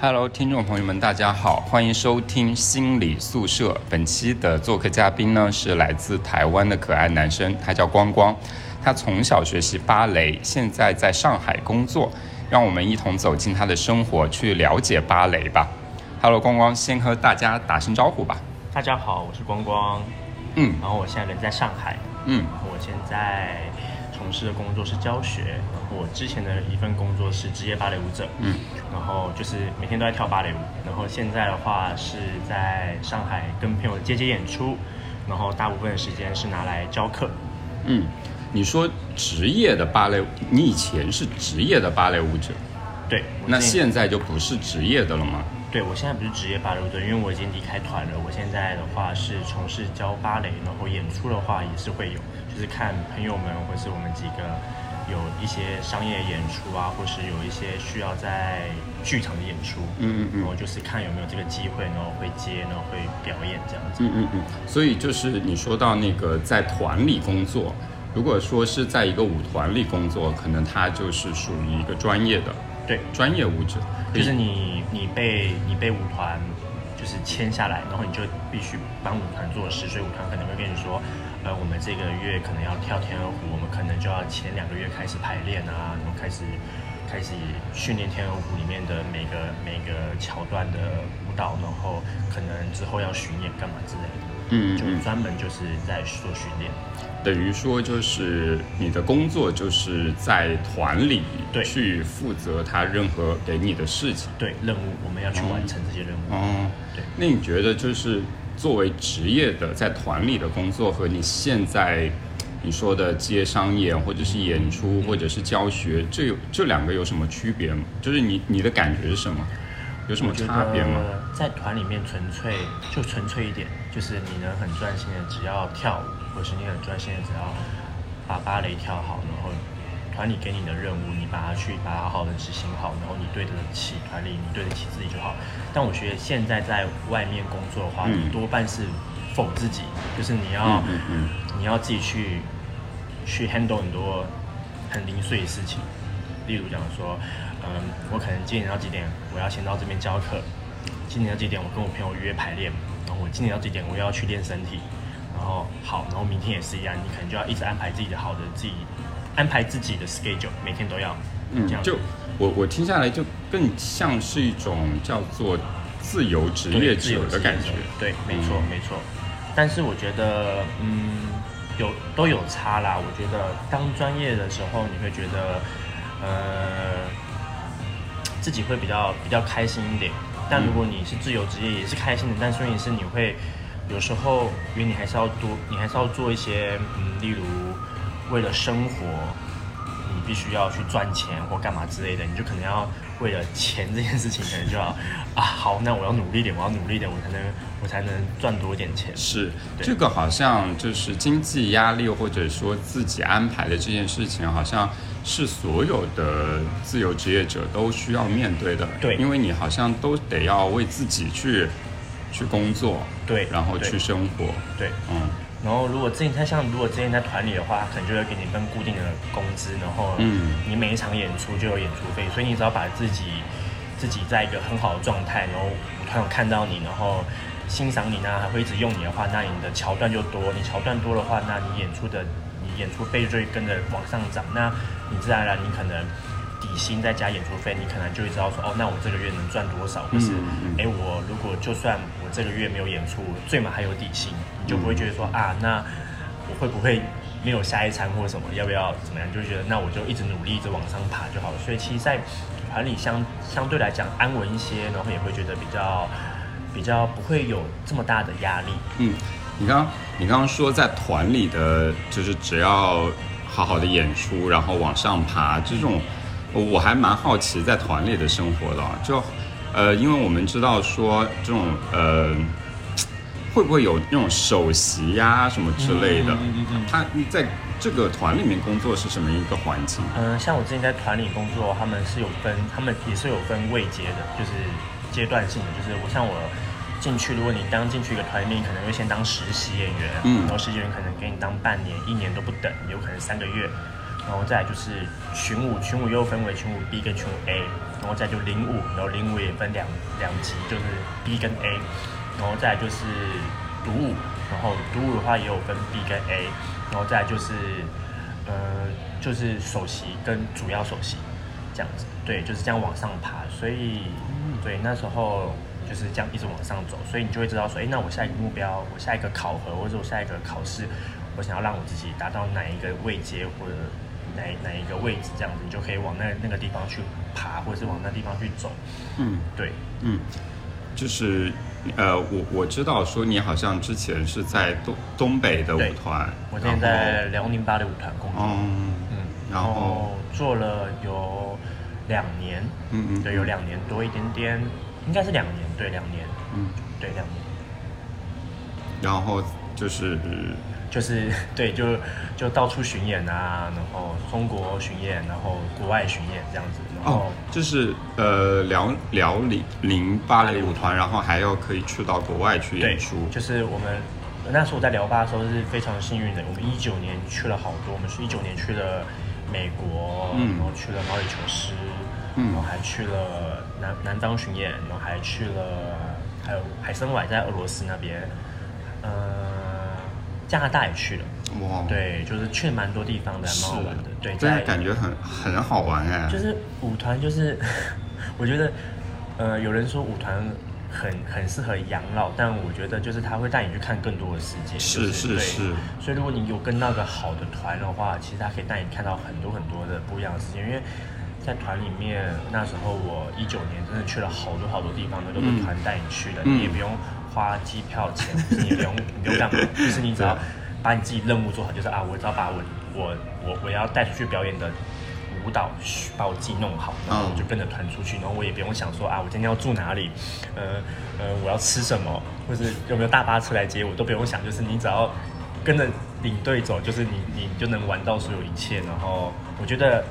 Hello，听众朋友们，大家好，欢迎收听心理宿舍。本期的做客嘉宾呢是来自台湾的可爱男生，他叫光光。他从小学习芭蕾，现在在上海工作。让我们一同走进他的生活，去了解芭蕾吧。Hello，光光，先和大家打声招呼吧。大家好，我是光光。嗯，然后我现在人在上海。嗯，然后我现在从事的工作是教学。我之前的一份工作是职业芭蕾舞者。嗯，然后就是每天都在跳芭蕾舞。然后现在的话是在上海跟朋友接接演出，然后大部分的时间是拿来教课。嗯。你说职业的芭蕾，你以前是职业的芭蕾舞者，对，那现在就不是职业的了吗？对，我现在不是职业芭蕾舞者，因为我已经离开团了。我现在的话是从事教芭蕾，然后演出的话也是会有，就是看朋友们或是我们几个有一些商业演出啊，或是有一些需要在剧场的演出，嗯嗯嗯，然后就是看有没有这个机会，然后会接，然后会表演这样子。嗯嗯嗯，所以就是你说到那个在团里工作。如果说是在一个舞团里工作，可能他就是属于一个专业的，对，专业舞者，就是你你被你被舞团就是签下来，然后你就必须帮舞团做事，所以舞团可能会跟你说，呃，我们这个月可能要跳天鹅湖，我们可能就要前两个月开始排练啊，然后开始开始训练天鹅湖里面的每个每个桥段的舞蹈，然后可能之后要巡演干嘛之类的，嗯，就专门就是在做训练。等于说，就是你的工作就是在团里对去负责他任何给你的事情，对任务，我们要去完成这些任务。哦，对。那你觉得就是作为职业的在团里的工作和你现在你说的接商演或者是演出或者是教学，这有这两个有什么区别吗？就是你你的感觉是什么？有什么差别吗？在团里面纯粹就纯粹一点，就是你能很专心的只要跳舞。或是你很专心的，只要把芭蕾跳好，团里给你的任务，你把它去把它好好的执行好，然后你对得起团里，你对得起自己就好。但我觉得现在在外面工作的话，你多半是否自己，就是你要你要自己去去 handle 很多很零碎的事情。例如讲说，嗯，我可能今年到几点我要先到这边教课，今年到几点我跟我朋友约排练，然后我今年到几点我要去练身体。然后好，然后明天也是一样，你可能就要一直安排自己的好的自己，安排自己的 schedule，每天都要。嗯，就我我听下来就更像是一种叫做自由职业者的感觉。对，没错没错。但是我觉得，嗯，有都有差啦。我觉得当专业的时候，你会觉得，呃，自己会比较比较开心一点。但如果你是自由职业，也是开心的，但所以是你会。有时候，因为你还是要多，你还是要做一些，嗯，例如为了生活，你必须要去赚钱或干嘛之类的，你就可能要为了钱这件事情，可能就要啊，好，那我要努力点，我要努力点，我才能我才能赚多一点钱。是，这个好像就是经济压力或者说自己安排的这件事情，好像是所有的自由职业者都需要面对的。对，因为你好像都得要为自己去。去工作，对，然后去生活，对，嗯，然后如果之前他像如果之前在团里的话，可能就会给你一份固定的工资，然后，嗯，你每一场演出就有演出费，所以你只要把自己自己在一个很好的状态，然后舞团有看到你，然后欣赏你呢，还会一直用你的话，那你的桥段就多，你桥段多的话，那你演出的你演出费就会跟着往上涨，那你自然而然你可能。底薪再加演出费，你可能就会知道说，哦，那我这个月能赚多少？或是，哎，我如果就算我这个月没有演出，最码还有底薪，你就不会觉得说，啊，那我会不会没有下一餐或者什么？要不要怎么样？就觉得那我就一直努力，一直往上爬就好了。所以，其实，在团里相相对来讲安稳一些，然后也会觉得比较比较不会有这么大的压力。嗯，你刚你刚刚说在团里的就是只要好好的演出，然后往上爬这种。我还蛮好奇在团里的生活的，就，呃，因为我们知道说这种呃，会不会有那种首席呀什么之类的？嗯嗯嗯。他在这个团里面工作是什么一个环境？嗯，像我之前在团里工作，他们是有分，他们也是有分位阶的，就是阶段性的。就是我像我进去，如果你刚进去一个团里面，可能会先当实习演员，嗯，然后实习演员可能给你当半年、一年都不等，有可能三个月。然后再来就是群舞，群舞又分为群舞 B 跟群舞 A，然后再就领舞，然后领舞也分两两级，就是 B 跟 A，然后再来就是独舞，然后独舞的话也有分 B 跟 A，然后再来就是呃就是首席跟主要首席这样子，对，就是这样往上爬，所以对那时候就是这样一直往上走，所以你就会知道说，哎，那我下一个目标，我下一个考核或者我下一个考试，我想要让我自己达到哪一个位阶或者。哪哪一个位置这样子，你就可以往那那个地方去爬，或者是往那地方去走。嗯，对，嗯，就是呃，我我知道说你好像之前是在东东北的舞团，我现在在辽宁芭蕾舞团工作。嗯嗯，然后做了有两年，嗯嗯，对，有两年多一点点，应该是两年，对，两年，嗯，对，两年。然后就是。就是 对，就就到处巡演啊，然后中国巡演，然后国外巡演这样子。哦，就是呃辽辽宁零芭蕾舞团，然后还要可以去到国外去演出。就是我们那时候我在辽巴的时候是非常幸运的，我们一九年去了好多，我们是一九年去了美国，然后去了毛里求斯，然后还去了南南方巡演，然后还去了还有海参崴在俄罗斯那边，嗯。加拿大也去了，哇，对，就是去了蛮多地方的，蛮好玩的，对，真的感觉很很好玩哎。就是舞团，就是 我觉得，呃，有人说舞团很很适合养老，但我觉得就是他会带你去看更多的世界，是是是。所以如果你有跟那个好的团的话，其实他可以带你看到很多很多的不一样的世界。因为在团里面，那时候我一九年真的去了好多好多地方的，都是团带你去的，你也不用。花机票钱，你不用，你不用干嘛，就是你只要把你自己任务做好，就是啊，我只要把我我我我要带出去表演的舞蹈，把我自己弄好，然后我就跟着团出去，然后我也不用想说啊，我今天要住哪里，呃呃，我要吃什么，或是有没有大巴车来接我，都不用想，就是你只要跟着领队走，就是你你就能玩到所有一切。然后我觉得，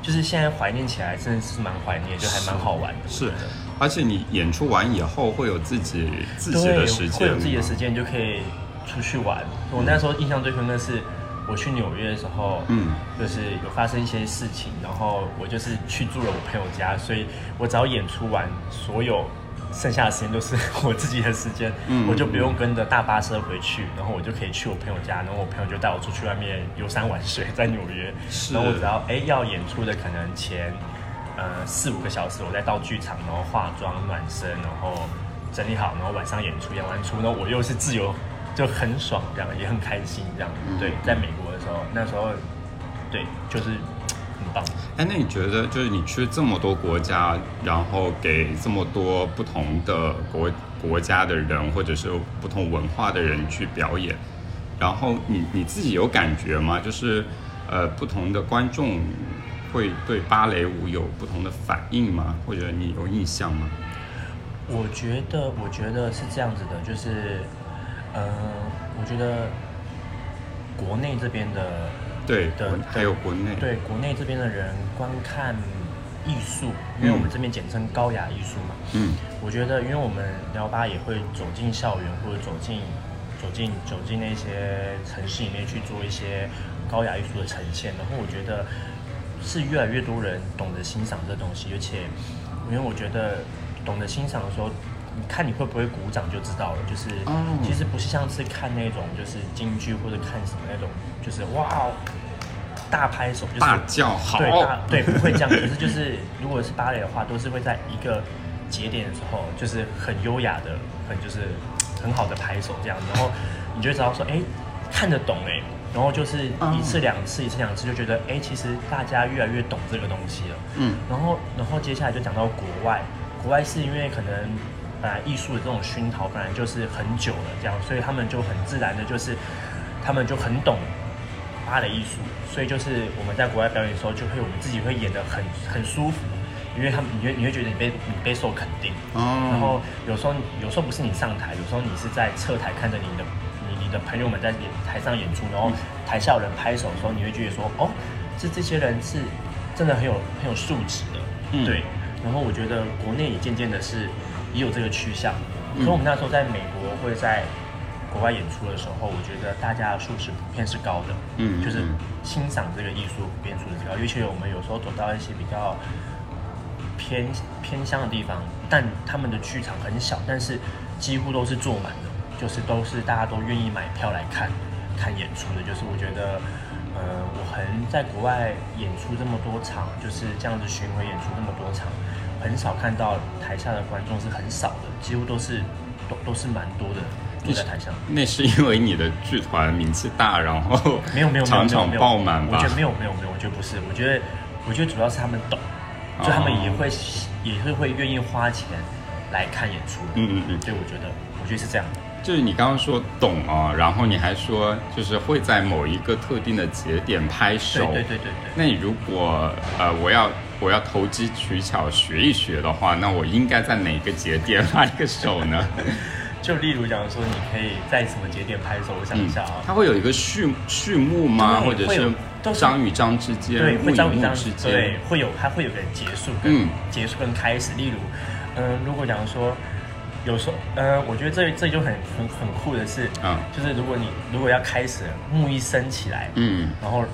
就是现在怀念起来，真的是蛮怀念，就还蛮好玩的。是。而且你演出完以后会有自己自己的时间，会有自己的时间就可以出去玩。我那时候印象最深刻是，我去纽约的时候，嗯，就是有发生一些事情，然后我就是去住了我朋友家，所以我只要演出完，所有剩下的时间都是我自己的时间，嗯，我就不用跟着大巴车回去，然后我就可以去我朋友家，然后我朋友就带我出去外面游山玩水，在纽约，然后我只要哎要演出的可能前。呃，四五个小时，我再到剧场，然后化妆、暖身，然后整理好，然后晚上演出，演完出，然后我又是自由，就很爽，这样也很开心，这样。对，在美国的时候，那时候，对，就是很棒。哎，那你觉得，就是你去这么多国家，然后给这么多不同的国国家的人，或者是不同文化的人去表演，然后你你自己有感觉吗？就是呃，不同的观众。会对芭蕾舞有不同的反应吗？或者你有印象吗？我觉得，我觉得是这样子的，就是，呃，我觉得国内这边的对的，还有国内对国内这边的人观看艺术，因为我们这边简称高雅艺术嘛。嗯，我觉得，因为我们聊吧也会走进校园或者走进走进走进那些城市里面去做一些高雅艺术的呈现，然后我觉得。是越来越多人懂得欣赏这东西，而且，因为我觉得懂得欣赏的时候，你看你会不会鼓掌就知道了。就是，其实不是像是看那种就是京剧或者看什么那种，就是哇，大拍手，就是大叫好，对，大对不会这样。可是就是如果是芭蕾的话，都是会在一个节点的时候，就是很优雅的，很就是很好的拍手这样，然后你就知道说，哎，看得懂哎。然后就是一次两次，一次两次就觉得，哎，其实大家越来越懂这个东西了。嗯。然后，然后接下来就讲到国外，国外是因为可能本来艺术的这种熏陶本来就是很久了，这样，所以他们就很自然的，就是他们就很懂芭蕾艺术，所以就是我们在国外表演的时候，就会我们自己会演的很很舒服，因为他们你会你会觉得你被你备受肯定。哦。然后有时候有时候不是你上台，有时候你是在侧台看着你的。的朋友们在演台上演出，然后台下有人拍手的时候，你会觉得说：“哦，这这些人是真的很有很有素质的。”嗯对。然后我觉得国内也渐渐的是也有这个趋向。所以我们那时候在美国或者在国外演出的时候，我觉得大家的素质普遍是高的，嗯，就是欣赏这个艺术普遍素质高。尤其我们有时候走到一些比较偏偏乡的地方，但他们的剧场很小，但是几乎都是坐满的，就是都是大家都愿意买票来看看演出的。就是我觉得，呃，我很在国外演出这么多场，就是这样子巡回演出这么多场。很少看到台下的观众是很少的，几乎都是都都是蛮多的坐在台上。那是因为你的剧团名气大，然后没有没有场场爆满吧？我觉得没有没有没有，我觉得不是。我觉得我觉得主要是他们懂，就他们也会也是会愿意花钱来看演出。嗯嗯嗯，所以我觉得我觉得是这样。就是你刚刚说懂啊，然后你还说就是会在某一个特定的节点拍手。对对对对对。那你如果呃我要。我要投机取巧学一学的话，那我应该在哪个节点拍个手呢？就例如讲说，你可以在什么节点拍手？我想一下啊，它会有一个序序幕吗？或者是章与章之间？对，会章与章之间。对，会有，它会有个结束，嗯，结束跟开始。例如，嗯，如果讲说，有时候，呃，我觉得这这就很很很酷的是，嗯，就是如果你如果要开始木一升起来，嗯，然后。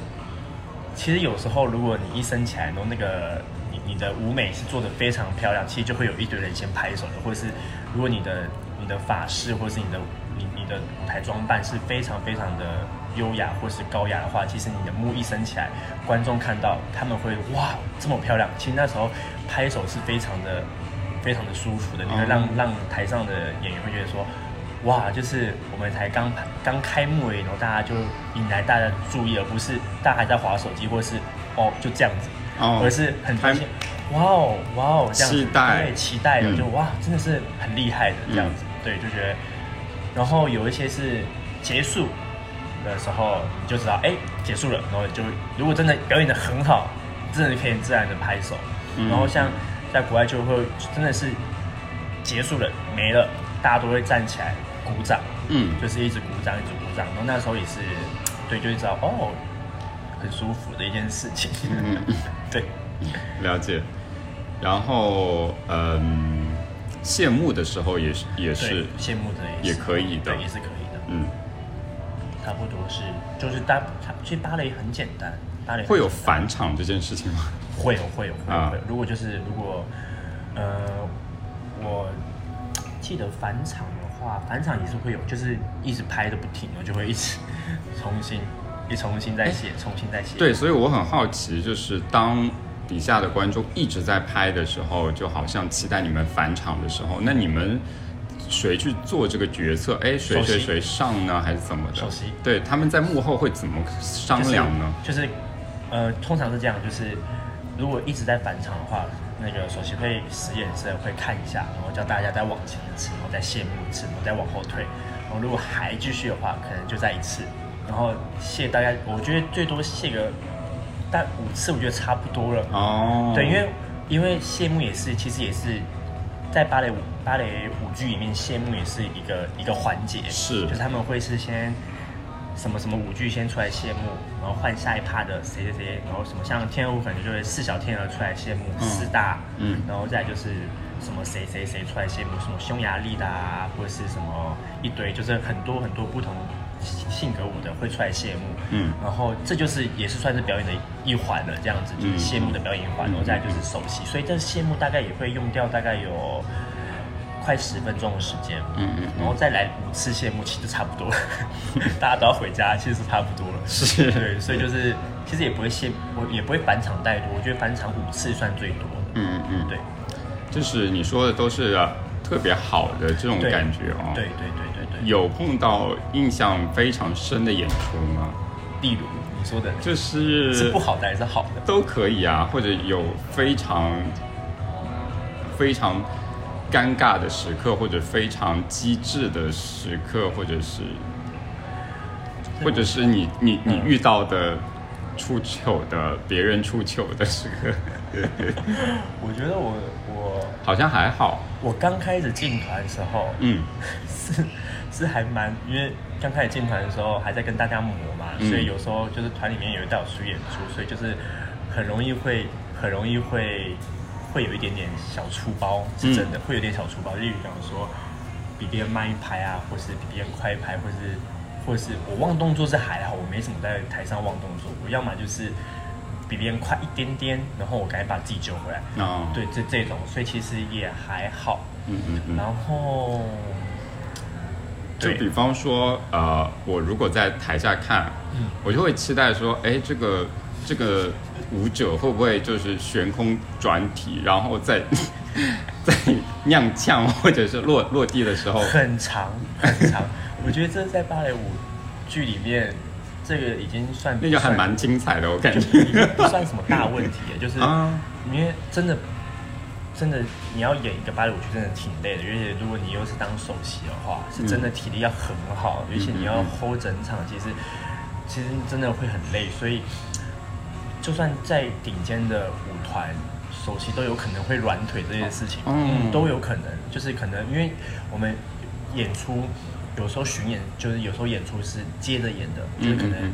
其实有时候，如果你一升起来，然后那个你你的舞美是做的非常漂亮，其实就会有一堆人先拍手的。或者是如果你的你的法式或者是你的你你的舞台装扮是非常非常的优雅或是高雅的话，其实你的木一升起来，观众看到他们会哇这么漂亮。其实那时候拍手是非常的非常的舒服的，你会让让台上的演员会觉得说。哇，就是我们才刚刚开幕已，然后大家就引来大家注意，而不是大家还在划手机，或是哦就这样子，哦，而是很发现，哇哦哇哦这样子，对，期待的就哇，真的是很厉害的这样子，对，就觉得，然后有一些是结束的时候，你就知道哎结束了，然后就如果真的表演的很好，真的可以自然的拍手，然后像在国外就会真的是结束了没了。大家都会站起来鼓掌，嗯，就是一直鼓掌，一直鼓掌。然后那时候也是，对，就知道哦，很舒服的一件事情。嗯，对，了解。然后，嗯，谢幕的时候也是，也是谢幕的也可以的，也是可以的。嗯，差不多是，就是大，其实芭蕾很简单，会有返场这件事情吗？会有，会有，会有。如果就是如果，呃，我。记得返场的话，返场也是会有，就是一直拍的不停，我就会一直重新，一重新再写，重新再写。对，所以我很好奇，就是当底下的观众一直在拍的时候，就好像期待你们返场的时候，那你们谁去做这个决策？哎，谁谁谁上呢，还是怎么的？首席。对，他们在幕后会怎么商量呢？就是，呃，通常是这样，就是如果一直在返场的话。那个首席会使眼色，会看一下，然后叫大家再往前一次，然后再谢幕一次，然后再往后退。然后如果还继续的话，可能就再一次。然后谢大家，我觉得最多谢个但五次，我觉得差不多了。哦。对，因为因为谢幕也是，其实也是在芭蕾舞芭蕾舞剧里面，谢幕也是一个一个环节。是。就是他们会是先。什么什么舞剧先出来谢幕，然后换下一趴的谁谁谁，然后什么像天鹅舞可能就会四小天鹅出来谢幕，四大，嗯，然后再就是什么谁谁谁出来谢幕，什么匈牙利的啊，或者是什么一堆，就是很多很多不同性格舞的会出来谢幕，嗯，然后这就是也是算是表演的一环了，这样子就是谢幕的表演一环，然后再就是首席，所以这谢幕大概也会用掉大概有。快十分钟的时间，嗯嗯，然后再来五次谢幕，其实差不多了。大家都要回家，其实差不多了。是，对，所以就是其实也不会谢，我也不会返场太多。我觉得返场五次算最多的。嗯嗯嗯，对，就是你说的都是特别好的这种感觉哦。对对对对对。有碰到印象非常深的演出吗？例如你说的，就是是不好的还是好的？都可以啊，或者有非常非常。尴尬的时刻，或者非常机智的时刻，或者是，或者是你你你遇到的出糗的别人出糗的时刻。我觉得我我好像还好。我刚开始进团的时候，嗯，是是还蛮，因为刚开始进团的时候还在跟大家磨嘛，所以有时候就是团里面有一道出演出，所以就是很容易会很容易会。会有一点点小粗包，是真的，会有点小粗包。例如讲说，比别人慢一拍啊，或是比别人快一拍，或是或是我忘动作是还好，我没什么在台上忘动作，我要么就是比别人快一点点，然后我赶紧把自己救回来。哦，对，这这种，所以其实也还好。嗯嗯嗯。然后，就比方说，呃，我如果在台下看，嗯我就会期待说，哎，这个这个舞者会不会就是悬空转体，然后再 在踉跄或者是落落地的时候，很长很长。我觉得这在芭蕾舞剧里面，这个已经算那就还蛮精彩的，我感觉。不算什么大问题，就是啊。因为真的真的你要演一个芭蕾舞剧，真的挺累的，而且如果你又是当首席的话，是真的体力要很好，而且你要 hold 整场，其实其实真的会很累，所以就算在顶尖的舞团。首席都有可能会软腿这件事情，嗯。嗯，都有可能，就是可能因为我们演出有时候巡演，就是有时候演出是接着演的，就是可能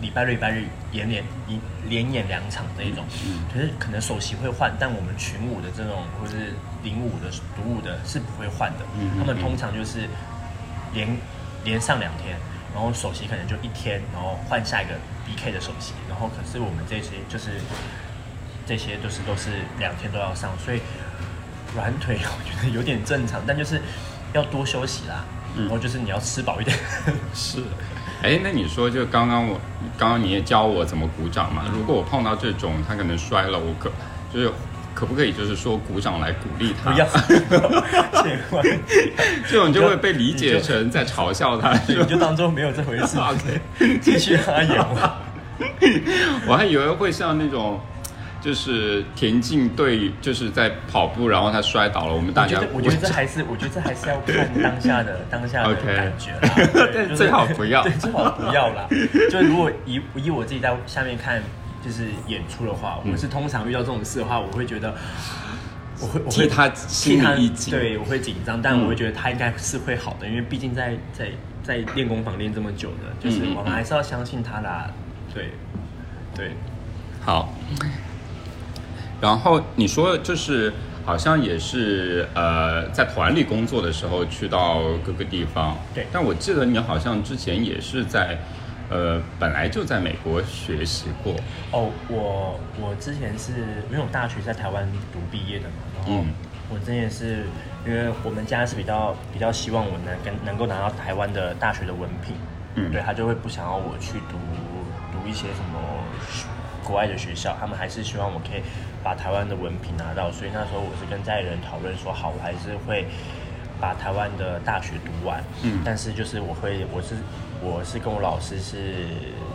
礼拜六、礼拜日演连一连演两场这一种，嗯可是可能首席会换，但我们群舞的这种或是领舞的、独舞的是不会换的，他们通常就是连连上两天，然后首席可能就一天，然后换下一个 BK 的首席，然后可是我们这些就是这些都是都是两天都要上，所以软腿 我觉得有点正常，但就是要多休息啦，嗯然后就是你要吃饱一点。是。哎，那你说就刚刚我刚刚你也教我怎么鼓掌嘛？如果我碰到这种他可能摔了，我可就是可不可以就是说鼓掌来鼓励他？不要，这种就会被理解成在嘲笑他。对你就当做没有这回事 OK 继续让他演吧。我还以为会像那种，就是田径队就是在跑步，然后他摔倒了，我们大家我觉得，这还是，我觉得这还是要看当下的当下的感觉最好不要对，最好不要啦。就如果以以我自己在下面看，就是演出的话，嗯我是通常遇到这种事的话，我会觉得，我会我会替他心里一紧。对，我会紧张，但嗯我会觉得他应该是会好的，因为毕竟在在在练功房练这么久的，就是我们还是要相信他啦。对，对。好，然后你说就是好像也是呃在团里工作的时候去到各个地方，对但我记得你好像之前也是在呃本来就在美国学习过，哦，我我之前是因为我大学在台湾读毕业的嘛，然后嗯我之前是因为我们家是比较比较希望我能跟能够拿到台湾的大学的文凭，嗯对他就会不想要我去读读一些什么国外的学校，他们还是希望我可以把台湾的文凭拿到，所以那时候我是跟家里人讨论说，好，我还是会把台湾的大学读完，嗯但是就是我会，我是我是跟我老师是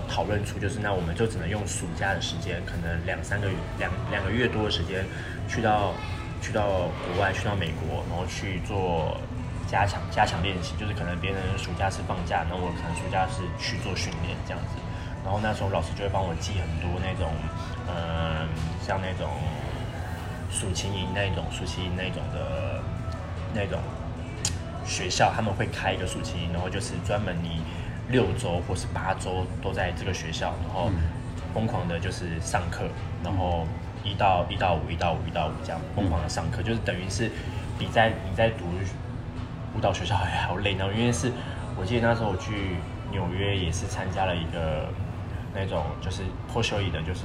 讨论出，就是那我们就只能用暑假的时间，可能两三个月两两个月多的时间，去到去到国外，去到美国，然后去做加强加强练习，就是可能别人暑假是放假，那我可能暑假是去做训练这样子。然后那时候老师就会帮我记很多那种，嗯，像那种暑期营那种暑期营那种的那种学校，他们会开一个暑期营，然后就是专门你六周或是八周都在这个学校，然后疯狂的就是上课，然后一到一到五一到五一到五这样疯狂的上课，就是等于是比在你在读舞蹈学校还要累，然后因为是我记得那时候我去纽约也是参加了一个那种就是破修伊的，就是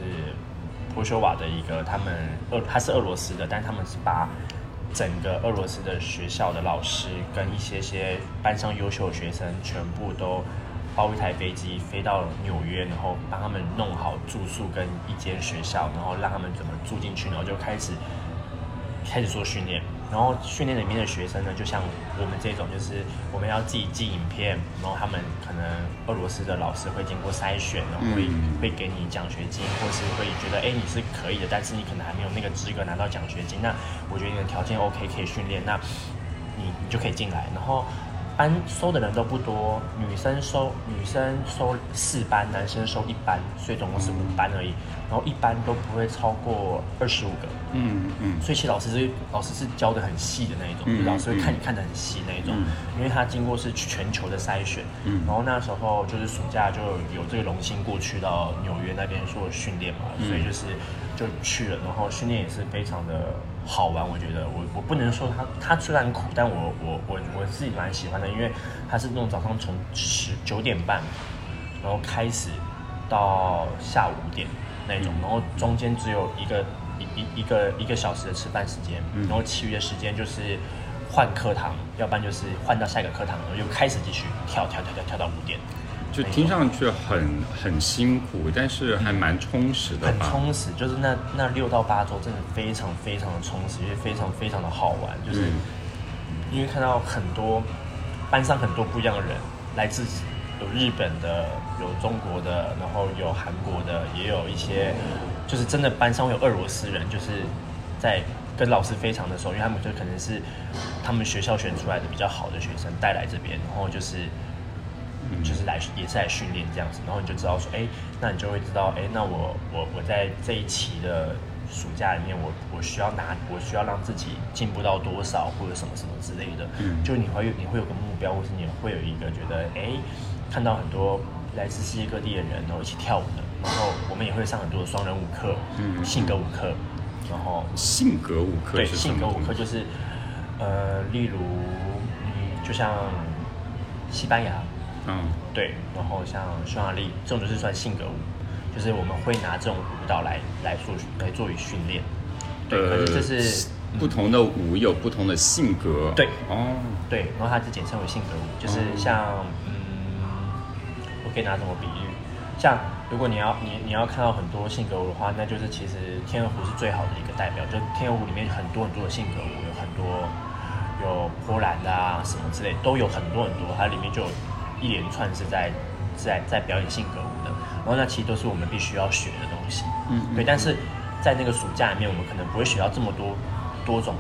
波修瓦的一个他们俄他是俄罗斯的，但他们是把整个俄罗斯的学校的老师跟一些些班上优秀学生全部都包一台飞机飞到纽约，然后帮他们弄好住宿跟一间学校，然后让他们怎么住进去，然后就开始开始做训练。然后训练里面的学生呢，就像我们这种，就是我们要自己寄影片，然后他们可能俄罗斯的老师会经过筛选，然后会、嗯会给你奖学金，或是会觉得哎你是可以的，但是你可能还没有那个资格拿到奖学金。那我觉得你的条件 OK 可以训练，那你你就可以进来。然后班收的人都不多，女生收女生收四班，男生收一班，所以总共是五班而已。然后一般都不会超过二十五个。嗯嗯，所以其实老师是老师是教的很细的那一种，嗯就老师会看嗯。你看的很细那一种，嗯。因为他经过是全球的筛选，嗯。然后那时候就是暑假就有这个荣幸过去到纽约那边做训练嘛，嗯。所以就是就去了，然后训练也是非常的好玩，我觉得。我我不能说他他虽然苦，但我我我我自己蛮喜欢的，因为他是那种早上从十九点半，然后开始到下午五点那一种，然后中间只有一个一一一个一个小时的吃饭时间，然后其余的时间就是换课堂，要不然就是换到下一个课堂，然后又开始继续跳跳跳跳跳到五点，就听上去很很辛苦，但是还蛮充实的很？充实，就是那那六到八周真的非常非常的充实，也非常非常的好玩，就是嗯因为看到很多班上很多不一样的人，来自有日本的，有中国的，然后有韩国的，也有一些就是真的班上会有俄罗斯人，就是在跟老师非常的熟，因为他们就可能是他们学校选出来的比较好的学生带来这边，然后就是。就是来也是来训练这样子，然后你就知道说，哎，那你就会知道，哎，那我我我在这一期的暑假里面，我我需要拿，我需要让自己进步到多少，或者什么什么之类的，嗯就你会有你会有个目标，或是你会有一个觉得，哎，看到很多来自世界各地的人，然后一起跳舞的，然后我们也会上很多的双人舞课，嗯性格舞课，然后性格舞课对，性格舞？课就是，呃，例如，嗯，就像西班牙，嗯。对，然后像匈牙利这种就是算性格舞，就是我们会拿这种舞蹈来来做来作为训练。对，可是这是不同的舞有不同的性格。对。哦，对，然后它就简称为性格舞，就是像嗯，我可以拿什么比喻？像如果你要你你要看到很多性格舞的话，那就是其实天鹅湖是最好的一个代表。就天鹅湖里面很多很多的性格舞，有很多有波兰的啊什么之类，都有很多很多，它里面就有一连串是在在在表演性格舞的。然后那其实都是我们必须要学的东西。嗯嗯对，但是在那个暑假里面，我们可能不会学到这么多多种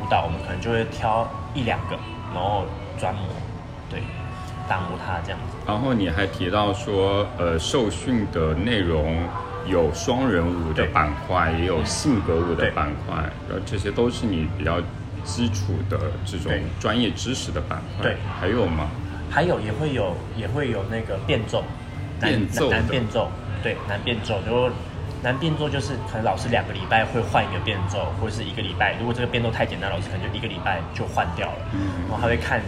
舞蹈，我们可能就会挑一两个，然后专磨，对，打磨它这样子。然后你还提到说，呃，受训的内容有双人舞的板块，也有性格舞的板块，然后这些都是你比较基础的这种专业知识的板块。对还有吗？还有也会有也会有那个变奏，男变奏的男变奏，对，男变奏就男变奏就是可能老师两个礼拜会换一个变奏，或者是一个礼拜，如果这个变奏太简单，老师可能就一个礼拜就换掉了。嗯然后他会看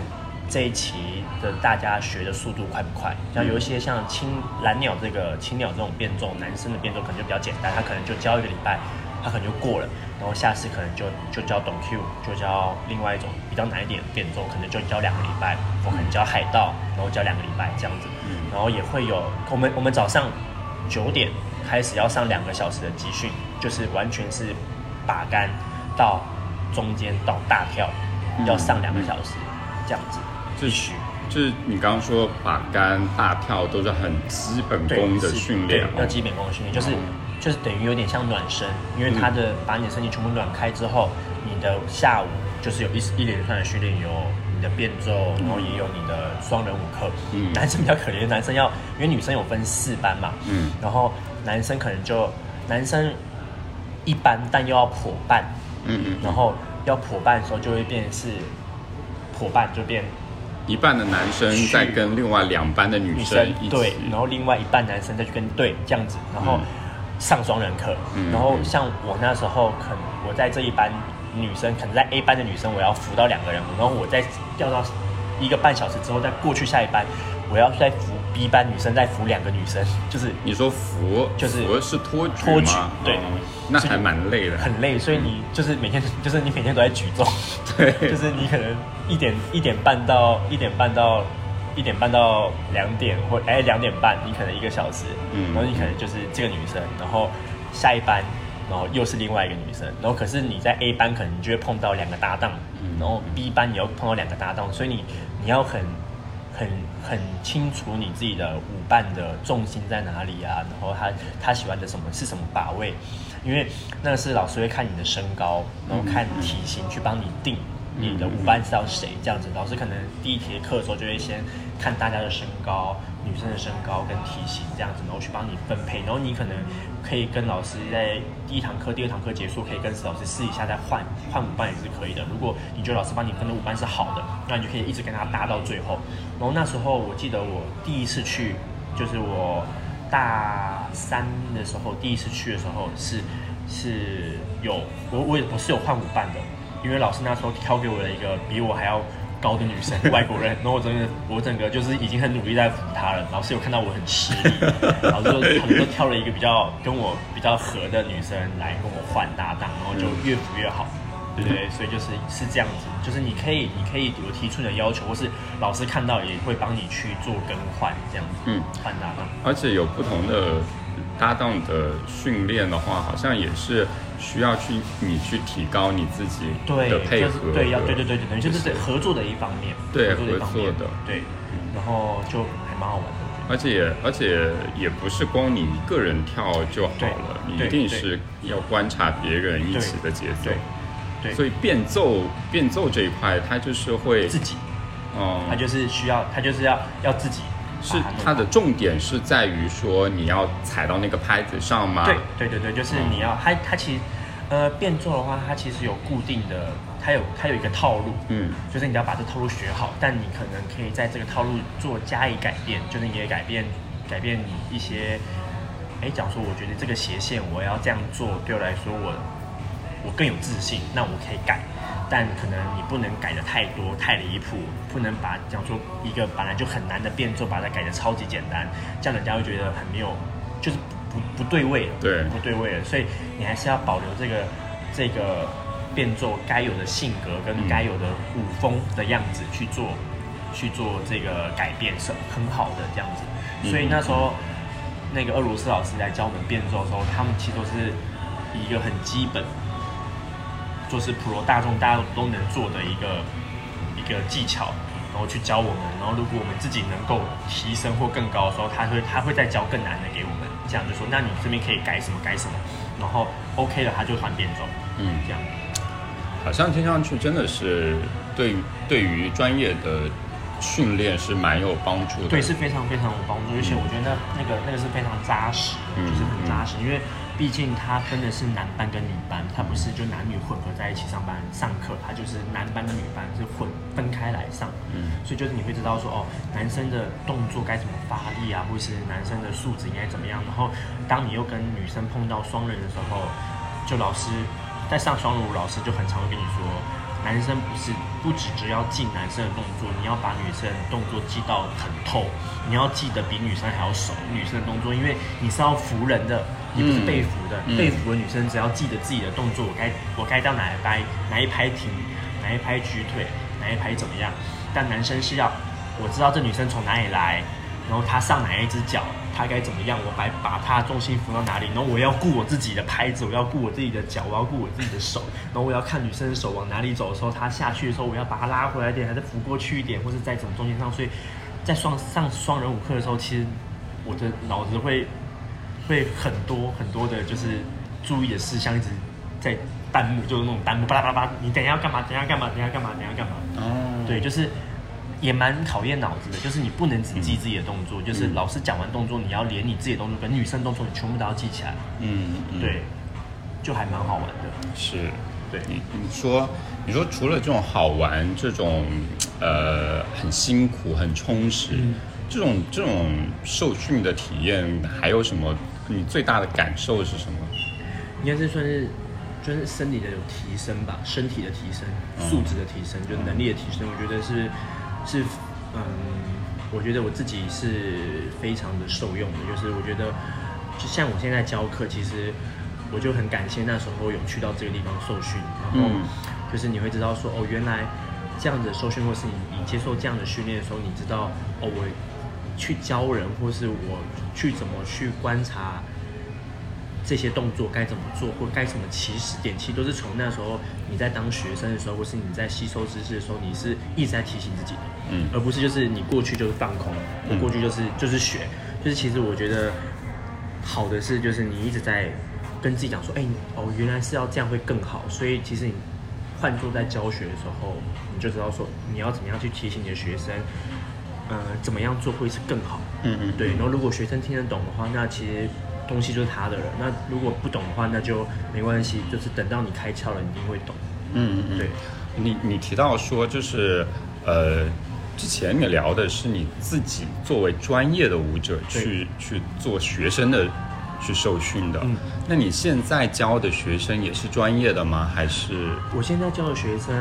这一期的大家学的速度快不快，像有一些像青蓝鸟这个青鸟这种变奏，男生的变奏可能就比较简单，他可能就教一个礼拜，他可能就过了，然后下次可能就就教懂 Q，就教另外一种比较难一点的变奏，可能就教两个礼拜，我可能教海盗，然后教两个礼拜这样子，然后也会有我们我们早上九点开始要上两个小时的集训，就是完全是把杆到中间到大跳，嗯。要上两个小时这样子，这必须。就是你刚刚说把杆、大跳都是很基本功的训练，要基本功的训练，就是、哦就是等于有点像暖身，因为它的、把你的身体全部暖开之后，你的下午就是有一一连串的训练，有你的变奏，然后也有你的双人舞课。嗯男生比较可怜，男生要因为女生有分四班嘛，嗯然后男生可能就男生一班，但又要破半，嗯嗯，然后要破半的时候就会变成是破半就变一半的男生在跟另外两班的女女生一起，生对，然后另外一半男生再去跟对这样子，然后嗯。上双人课，嗯。然后像我那时候可能我在这一班女生，可能在 A 班的女生我要扶到两个人，然后我再调到一个半小时之后再过去下一班，我要再扶 B 班女生在扶两个女生，就是你说扶就是扶是托举托举吗？对哦那还蛮累的。很累，所以你就是每天就是你每天都在举重，对就是你可能一点一点半到一点半到一点半到两点或哎两点半，你可能一个小时，嗯然后你可能就是这个女生，然后下一班，然后又是另外一个女生，然后可是你在 A 班可能你就会碰到两个搭档，嗯然后 B 班你要碰到两个搭档，所以你你要很很很清楚你自己的舞伴的重心在哪里啊，然后他他喜欢的什么是什么把位，因为那个是老师会看你的身高，然后看体型去帮你定你的舞伴是要谁这样子。老师可能第一节课的时候就会先看大家的身高，女生的身高跟体型这样子，然后去帮你分配，然后你可能可以跟老师在第一堂课、第二堂课结束，可以跟老师试一下再换换舞伴也是可以的。如果你觉得老师帮你分的舞伴是好的，那你就可以一直跟他搭到最后。然后那时候我记得我第一次去，就是我大三的时候第一次去的时候是是有我我我是有换舞伴的，因为老师那时候挑给我了一个比我还要。高的女生，外国人，然后我整个我整个就是已经很努力在扶她了。老师有看到我很吃力，老师就 他们都挑了一个比较跟我比较合的女生来跟我换搭档，然后就越扶越好，对不对？所以就是是这样子，就是你可以你可以有提出你的要求，或是老师看到也会帮你去做更换这样子，嗯，换搭档，而且有不同的搭档的训练的话，好像也是。需要去你去提高你自己的配合，对，要对对对对，等于就是合作的一方面，对合作的，对，然后就还蛮好玩的。而且而且也不是光你一个人跳就好了，你一定是要观察别人一起的节奏。对，所以变奏变奏这一块，它就是会自己，哦，它就是需要，它就是要要自己。是它的重点是在于说你要踩到那个拍子上吗？对对对对，就是你要它它其实呃变奏的话，它其实有固定的，它有它有一个套路，嗯，就是你要把这套路学好，但你可能可以在这个套路做加以改变，就是你也改变改变你一些，哎，讲说我觉得这个斜线我要这样做，对我来说我我更有自信，那我可以改。但可能你不能改的太多太离谱，不能把讲说一个本来就很难的变奏，把它改的超级简单，这样人家会觉得很没有，就是不不对位了，对，不对位了。所以你还是要保留这个这个变奏该有的性格跟该有的舞风的样子去做去做这个改变是很好的这样子。所以那时候那个俄罗斯老师来教我们变奏的时候，他们其实都是一个很基本。就是普罗大众大家都能做的一个一个技巧，然后去教我们。然后如果我们自己能够提升或更高的时候，他会他会再教更难的给我们。这样就说，那你这边可以改什么改什么，然后 OK 了他就换变种。嗯，这样。好像听上去真的是对对于专业的训练是蛮有帮助的。对，是非常非常有帮助，而且我觉得那那个那个是非常扎实，就是很扎实，因为。毕竟它分的是男班跟女班，它不是就男女混合在一起上班上课，它就是男班跟女班是混分开来上。嗯，所以就是你会知道说，哦，男生的动作该怎么发力啊，或是男生的素质应该怎么样。然后当你又跟女生碰到双人的时候，就老师在上双人舞，老师就很常会跟你说，男生不是不只只要记男生的动作，你要把女生的动作记到很透，你要记得比女生还要熟女生的动作，因为你是要服人的。你不是被扶的，被扶的女生只要记得自己的动作，我该我该到哪一拍，哪一拍停，哪一拍举腿，哪一拍怎么样？但男生是要我知道这女生从哪里来，然后她上哪一只脚，她该怎么样？我把把她重心扶到哪里？然后我要顾我自己的拍子，我要顾我自己的脚，我要顾我自己的手，然后我要看女生的手往哪里走的时候，她下去的时候，我要把她拉回来一点，还是扶过去一点，或是在怎么中间上？所以在双上双人舞课的时候，其实我的脑子会。会很多很多的，就是注意的事项一直在弹幕，就是那种弹幕，巴拉巴拉巴，你等下要干嘛？等下干嘛？等下干嘛？等下干嘛？哦，对，就是也蛮考验脑子的，就是你不能只记自己的动作，就是老师讲完动作，你要连你自己的动作跟女生动作，你全部都要记起来。嗯，对，就还蛮好玩的。是，对你你说你说除了这种好玩，这种呃很辛苦很充实，这种这种受训的体验还有什么？你最大的感受是什么？应该是算是，就是身体的有提升吧，身体的提升，素质的提升，就能力的提升。我觉得是，是，嗯，我觉得我自己是非常的受用的。就是我觉得，就像我现在教课，其实我就很感谢那时候有去到这个地方受训，然后就是你会知道说，哦，原来这样子受训，或是你你接受这样的训练的时候，你知道，哦，我。去教人，或是我去怎么去观察这些动作该怎么做，或该怎么起始点，其实都是从那时候你在当学生的时候，或是你在吸收知识的时候，你是一直在提醒自己的，嗯，而不是就是你过去就是放空，我过去就是就是学，就是其实我觉得好的是就是你一直在跟自己讲说，哎，哦，原来是要这样会更好，所以其实你换做在教学的时候，你就知道说你要怎么样去提醒你的学生。呃，怎么样做会是更好？嗯嗯，对。然后如果学生听得懂的话，那其实东西就是他的了。那如果不懂的话，那就没关系，就是等到你开窍了，你一定会懂。嗯嗯嗯，对。你你提到说就是呃，之前你聊的是你自己作为专业的舞者去去做学生的。去受训的，嗯，那你现在教的学生也是专业的吗？还是？我现在教的学生，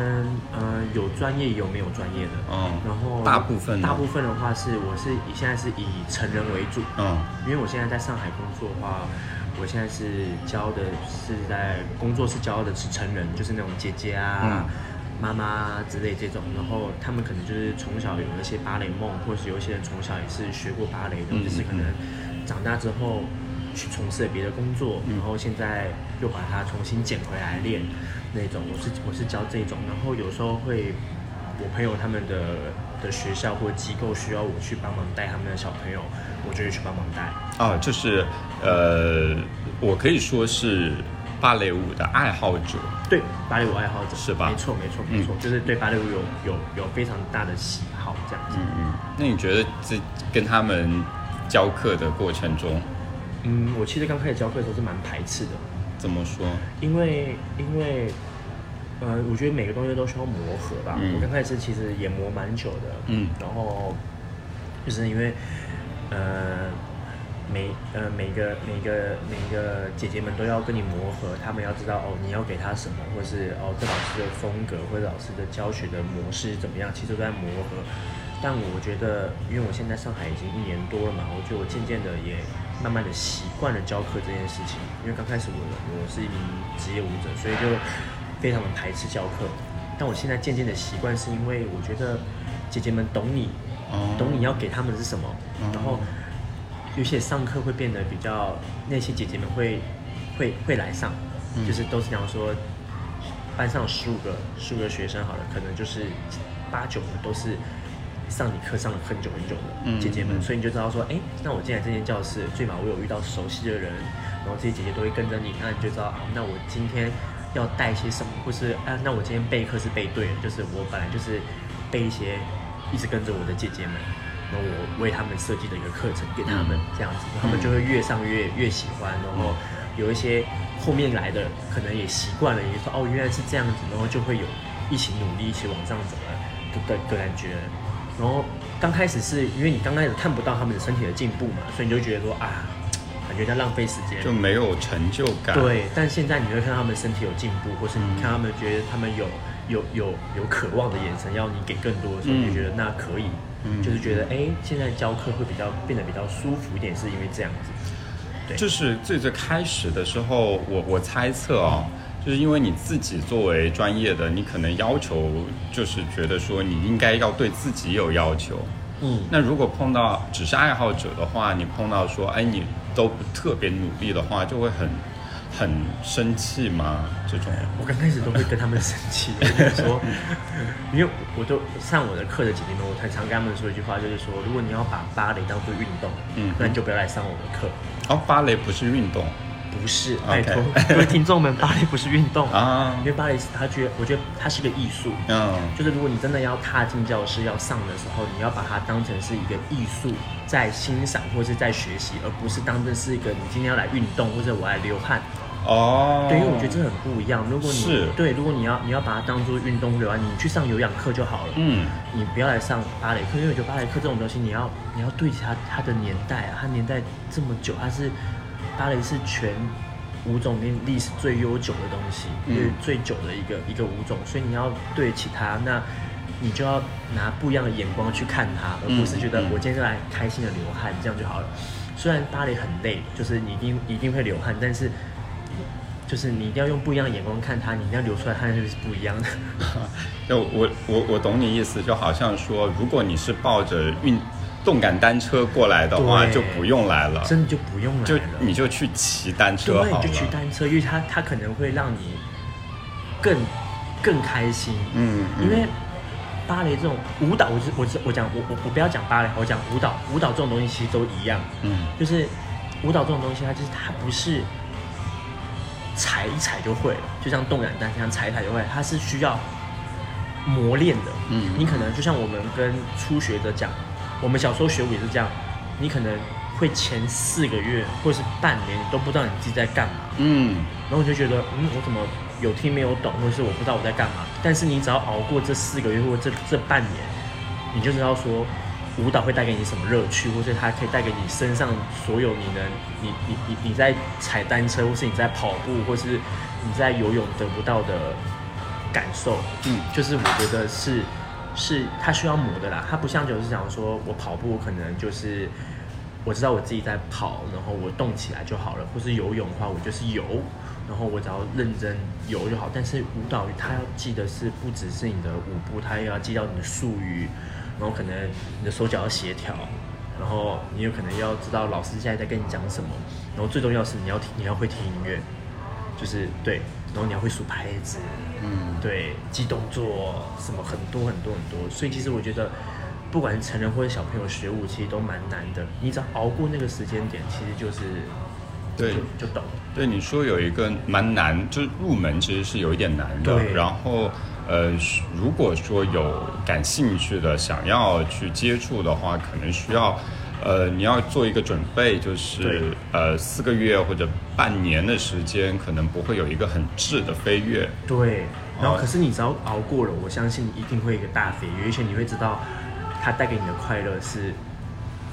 嗯，有专业有没有专业的，嗯，然后大部分大部分的话是我是以现在是以成人为主，嗯，因为我现在在上海工作的话，我现在是教的是在工作室教的是成人，就是那种姐姐啊、妈妈之类这种，然后他们可能就是从小有一些芭蕾梦，或是有一些人从小也是学过芭蕾的，就是可能长大之后。去从事别的工作，然后现在又把它重新捡回来练那种。我是我是教这种，然后有时候会我朋友他们的的学校或机构需要我去帮忙带他们的小朋友，我就会去帮忙带。啊，就是呃，我可以说是芭蕾舞的爱好者。对，芭蕾舞爱好者是吧？没错，没错，没错，就是对芭蕾舞有有有非常大的喜好这样子。嗯嗯。那你觉得这跟他们教课的过程中？嗯，我其实刚开始教课的时候是蛮排斥的。怎么说？因为因为，呃，我觉得每个东西都需要磨合吧。我刚开始其实也磨蛮久的。嗯。然后，就是因为，呃，每呃每个每个每个姐姐们都要跟你磨合，她们要知道哦，你要给她什么，或是哦这老师的风格或者老师的教学的模式怎么样，其实都在磨合。但我觉得，因为我现在上海已经一年多了嘛，我觉得我渐渐的也。慢慢的习惯了教课这件事情，因为刚开始我我是一名职业舞者，所以就非常的排斥教课。但我现在渐渐的习惯，是因为我觉得姐姐们懂你，懂你要给他们的是什么，然后有些上课会变得比较，那些姐姐们会会会来上，就是都是讲说班上十五个十五个学生好了，可能就是八九个都是。上你课上了很久很久的姐姐们，所以你就知道说，哎，那我进来这间教室，最起码我有遇到熟悉的人，然后这些姐姐都会跟着你，那你就知道啊，那我今天要带些什么，或是啊，那我今天备课是备对了，就是我本来就是备一些一直跟着我的姐姐们，然后我为他们设计的一个课程给他们，这样子，他们就会越上越越喜欢，然后有一些后面来的可能也习惯了，也说哦原来是这样子，然后就会有一起努力一起往上走的的的感觉。然后刚开始是因为你刚开始看不到他们的身体的进步嘛，所以你就觉得说啊，感觉在浪费时间，就没有成就感。对，但现在你会看到他们身体有进步，或是你看他们觉得他们有有有有渴望的眼神，要你给更多的时候，你就觉得那可以，就是觉得哎，现在教课会比较变得比较舒服一点，是因为这样子。对，就是最最开始的时候，我我猜测啊。就是因为你自己作为专业的，你可能要求就是觉得说你应该要对自己有要求。嗯，那如果碰到只是爱好者的话，你碰到说哎你都不特别努力的话，就会很很生气吗？这种我刚开始都会跟他们生气，就是说，因为我都上我的课的姐姐们，我很常跟他们说一句话，就是说，如果你要把芭蕾当做运动，嗯，那你就不要来上我的课。哦，芭蕾不是运动。不是，拜托。各位听众们，芭蕾不是运动啊，因为芭蕾是他觉得，我觉得它是个艺术，嗯，就是如果你真的要踏进教室要上的时候，你要把它当成是一个艺术在欣赏或者是在学习，而不是当成是一个你今天要来运动或者我来流汗。哦。对，因为我觉得这很不一样。如果你对，如果你要你要把它当做运动流汗，你去上有氧课就好了，嗯，你不要来上芭蕾课，因为我觉得芭蕾课这种东西，你要你要对齐它它的年代啊，它年代这么久，它是。芭蕾是全舞种里面历史最悠久的东西，是最久的一个一个舞种，所以你要对起它，那你就要拿不一样的眼光去看它，而不是觉得我今天就来开心的流汗，这样就好了。虽然芭蕾很累，就是你一定一定会流汗，但是就是你一定要用不一样的眼光看它，你一定要流出来汗就是不一样的。那我我我懂你意思，就好像说，如果你是抱着运。动感单车过来的话就不用来了，真的就不用来了，就你就去骑单车好了。对，就骑单车，因为它它可能会让你更更开心。嗯，因为芭蕾这种舞蹈，我是我是我讲我我我不要讲芭蕾，我讲舞蹈，舞蹈这种东西其实都一样。嗯，就是舞蹈这种东西，它就是它不是踩一踩就会了，就像动感单车，踩一踩就会，它是需要磨练的。嗯，你可能就像我们跟初学者讲。我们小时候学舞也是这样，你可能会前四个月或者是半年，你都不知道你自己在干嘛。嗯，然后你就觉得，嗯，我怎么有听没有懂，或者是我不知道我在干嘛。但是你只要熬过这四个月或者这这半年，你就知道说。舞蹈会带给你什么乐趣，或是它可以带给你身上所有你能，你你你你在踩单车，或是你在跑步，或是你在游泳得不到的感受，嗯，就是我觉得是是它需要磨的啦，它不像就是讲说我跑步可能就是我知道我自己在跑，然后我动起来就好了，或是游泳的话我就是游，然后我只要认真游就好。但是舞蹈它要记得是不只是你的舞步，它也要记到你的术语。然后可能你的手脚要协调，然后你有可能要知道老师现在在跟你讲什么，然后最重要是你要听，你要会听音乐，就是对，然后你要会数拍子，嗯，对，记动作什么很多很多很多，所以其实我觉得，不管是成人或者小朋友学舞，其实都蛮难的。你只要熬过那个时间点，其实就是，对，就懂。对，你说有一个蛮难，就是入门其实是有一点难的，然后。呃，如果说有感兴趣的想要去接触的话，可能需要，呃，你要做一个准备，就是呃四个月或者半年的时间，可能不会有一个很质的飞跃。对，然后可是你只要熬过了，我相信一定会一个大飞跃，而且你会知道它带给你的快乐是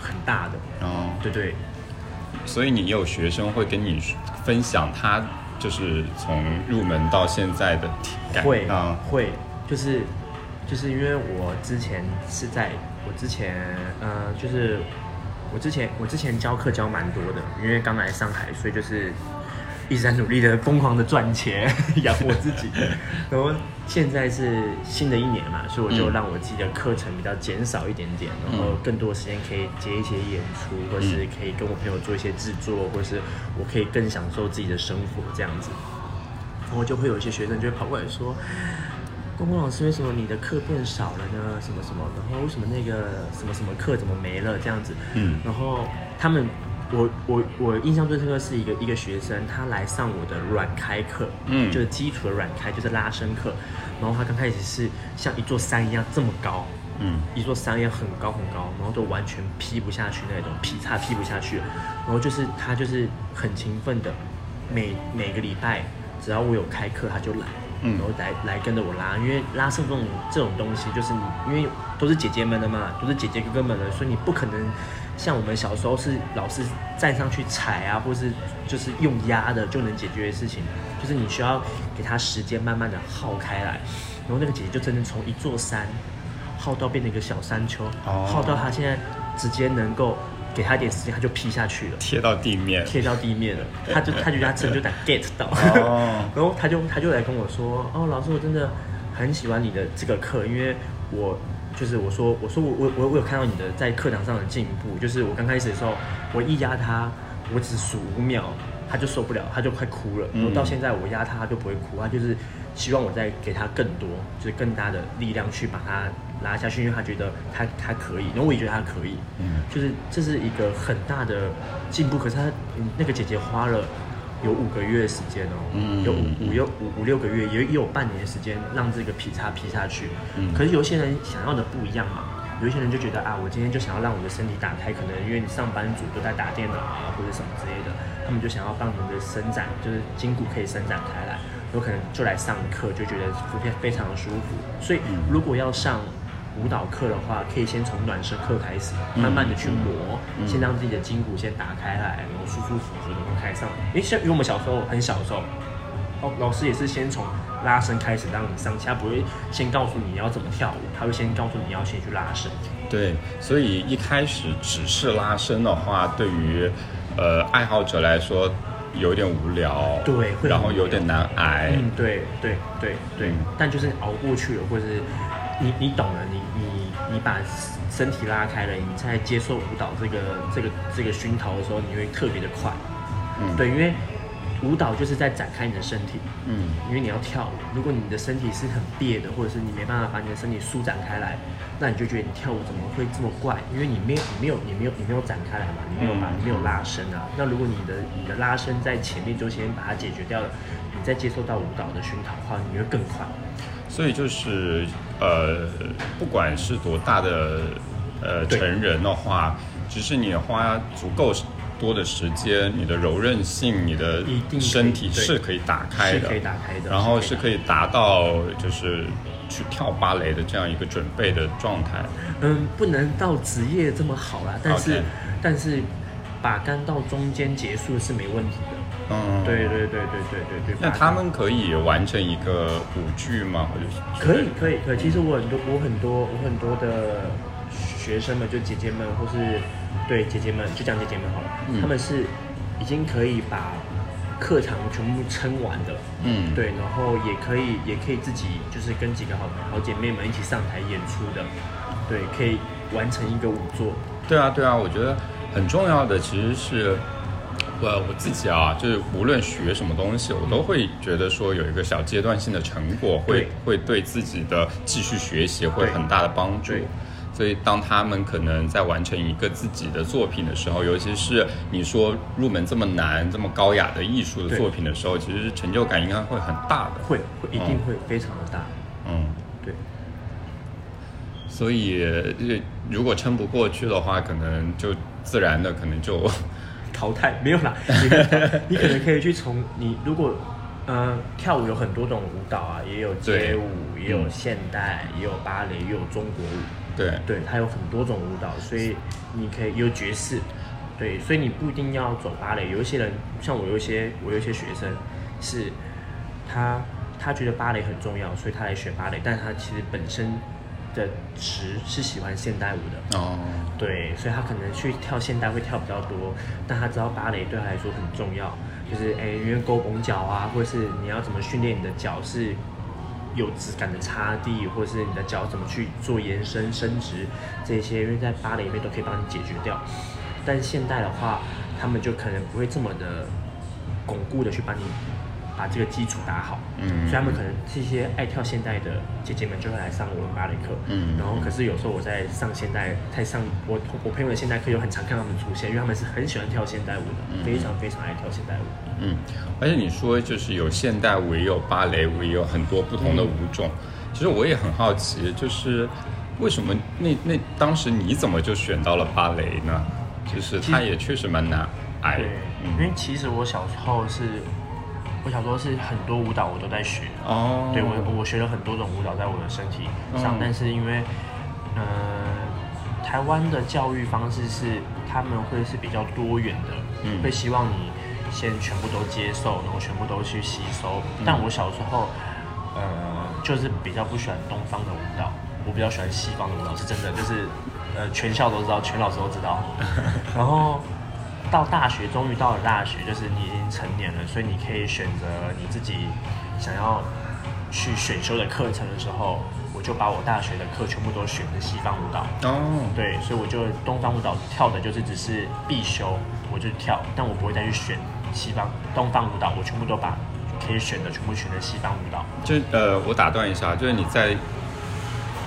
很大的。哦，对对。所以你有学生会跟你分享他。就是从入门到现在的体感会啊会，就是就是因为我之前是在我之前呃就是我之前我之前教课教蛮多的，因为刚来上海，所以就是一直在努力的疯狂的赚钱养我自己。然后现在是新的一年嘛，所以我就让我自己的课程比较减少一点点，然后更多时间可以接一些演出，或是可以跟我朋友做一些制作，或是我可以更享受自己的生活这样子。然后就会有一些学生就会跑过来说：“公公老师，为什么你的课变少了呢？什么什么？然后为什么那个什么什么课怎么没了？这样子。”嗯，然后他们。我我我印象最深刻是一个一个学生，他来上我的软开课，嗯，就是基础的软开，就是拉伸课。然后他刚开始是像一座山一样这么高，嗯，一座山一样很高很高，然后都完全劈不下去那种，劈叉劈不下去。然后就是他就是很勤奋的，每每个礼拜只要我有开课，他就来，然后来来跟着我拉，因为拉伸这种这种东西，就是你因为都是姐姐们的嘛，都是姐姐哥哥们的，所以你不可能。像我们小时候是老是站上去踩啊，或是就是用压的就能解决的事情，就是你需要给他时间慢慢的耗开来，然后那个姐姐就真的从一座山耗到变成一个小山丘，耗到他现在直接能够给他一点时间，他就劈下去了，贴到地面，贴到地面了，他就他觉得他真的就打 get 到，然后他就他就来跟我说，哦，老师我真的很喜欢你的这个课，因为我。就是我说，我说我我我我有看到你的在课堂上的进步。就是我刚开始的时候，我一压他，我只数五秒，他就受不了，他就快哭了。然后到现在我压他，他就不会哭，他就是希望我再给他更多，就是更大的力量去把他拉下去，因为他觉得他他可以，然后我也觉得他可以。嗯，就是这是一个很大的进步。可是他那个姐姐花了。有五个月的时间哦，有五五有五五六个月，也也有半年的时间让这个劈叉劈下去。嗯，可是有些人想要的不一样嘛，有一些人就觉得啊，我今天就想要让我的身体打开，可能因为你上班族都在打电脑啊或者什么之类的，他们就想要帮你们的伸展，就是筋骨可以伸展开来，有可能就来上课，就觉得非非常的舒服。所以如果要上。舞蹈课的话，可以先从暖身课开始，慢慢的去磨，先让自己的筋骨先打开来，然后舒舒服服的开上。因为像因为我们小时候很小的时候，哦，老师也是先从拉伸开始让你上，他不会先告诉你要怎么跳舞，他会先告诉你要先去拉伸。对，所以一开始只是拉伸的话，对于呃爱好者来说有点无聊，对，然后有点难挨。嗯，对对对对，但就是熬过去了，或者是。你你懂了，你你你把身体拉开了，你在接受舞蹈这个这个这个熏陶的时候，你会特别的快。嗯，对，因为舞蹈就是在展开你的身体。嗯，因为你要跳舞，如果你的身体是很别的，或者是你没办法把你的身体舒展开来，那你就觉得你跳舞怎么会这么怪？因为你没有你没有你没有你没有展开来嘛，你没有把你没有拉伸啊。那如果你的你的拉伸在前面就先把它解决掉了，你再接受到舞蹈的熏陶的话，你会更快。所以就是，呃，不管是多大的呃成人的话，只是你花足够多的时间，你的柔韧性，你的身体是可以打开的，可以打开的，然后是可以达到就是去跳芭蕾的这样一个准备的状态。嗯，不能到职业这么好啦，但是但是把杆到中间结束是没问题的。嗯，对对对对对对对。那他们可以完成一个舞剧吗？或者是？可以可以可以。其实我很多我很多我很多的学生们，就姐姐们或是。对姐姐们，就讲姐姐们好了，他们是已经可以把课堂全部撑完的，嗯，对，然后也可以，也可以自己就是跟几个好好姐妹们一起上台演出的，对，可以完成一个舞作。对啊，对啊，我觉得很重要的其实是，我我自己啊，就是无论学什么东西，我都会觉得说有一个小阶段性的成果，会会对自己的继续学习会很大的帮助。所以，当他们可能在完成一个自己的作品的时候，尤其是你说入门这么难、这么高雅的艺术的作品的时候，其实成就感应该会很大的。会，会，一定会非常的大。嗯，对。所以，如果撑不过去的话，可能就自然的可能就淘汰，没有啦。你可能可以去从你如果呃跳舞有很多种舞蹈啊，也有街舞，也有现代，也有芭蕾，也有中国舞。对对，它有很多种舞蹈，所以你可以有爵士，对，所以你不一定要走芭蕾。有一些人，像我有一些我有一些学生，是他他觉得芭蕾很重要，所以他来学芭蕾，但他其实本身的值是喜欢现代舞的哦，对，所以他可能去跳现代会跳比较多，但他知道芭蕾对他来说很重要，就是哎，因为勾绷脚啊，或者是你要怎么训练你的脚是。有质感的擦地，或者是你的脚怎么去做延伸、伸直这些，因为在芭蕾里面都可以帮你解决掉。但现代的话，他们就可能不会这么的巩固的去帮你。把这个基础打好，嗯，所以他们可能这些爱跳现代的姐姐们就会来上我们芭蕾课，嗯，然后可是有时候我在上现代，在上我我朋友的现代课，有很常看他们出现，因为他们是很喜欢跳现代舞的，非常非常爱跳现代舞，嗯，而且你说就是有现代舞，也有芭蕾舞，也有很多不同的舞种，其实我也很好奇，就是为什么那那当时你怎么就选到了芭蕾呢？就是它也确实蛮难挨，对，因为其实我小时候是。我小时候是很多舞蹈我都在学，哦，对我我学了很多种舞蹈在我的身体上，但是因为，呃，台湾的教育方式是他们会是比较多元的，嗯，会希望你先全部都接受，然后全部都去吸收。但我小时候，呃，就是比较不喜欢东方的舞蹈，我比较喜欢西方的舞蹈，是真的，就是呃，全校都知道，全老师都知道，然后。到大学，终于到了大学，就是你已经成年了，所以你可以选择你自己想要去选修的课程的时候，我就把我大学的课全部都选的西方舞蹈。哦，对，所以我就东方舞蹈跳的就是只是必修，我就跳，但我不会再去选西方东方舞蹈，我全部都把可以选的全部选的西方舞蹈。就呃，我打断一下，就是你在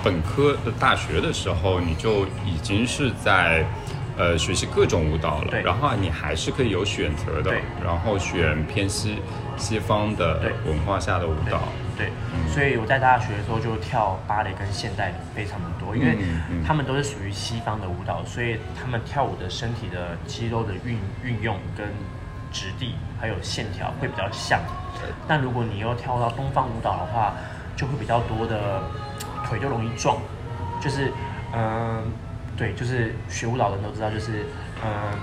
本科的大学的时候，你就已经是在。呃，学习各种舞蹈了，然后你还是可以有选择的，然后选偏西西方的文化下的舞蹈。对，所以我在大学的时候就跳芭蕾跟现代非常的多，因为他们都是属于西方的舞蹈，所以他们跳舞的身体的肌肉的运运用跟质地还有线条会比较像。但如果你又跳到东方舞蹈的话，就会比较多的腿就容易撞，就是嗯。对，就是学舞蹈的人都知道，就是嗯，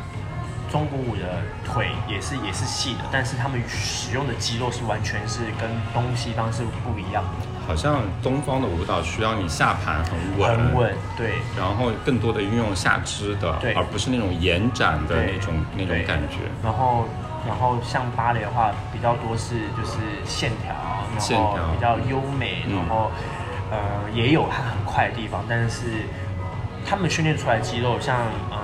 中国舞的腿也是也是细的，但是他们使用的肌肉是完全是跟东西方是不一样的。好像东方的舞蹈需要你下盘很稳，很稳，对。然后更多的运用下肢的，对，而不是那种延展的那种那种感觉。然后，然后像芭蕾的话，比较多是就是线条，然后比较优美，然后呃也有它很快的地方，但是。他们训练出来肌肉，像嗯，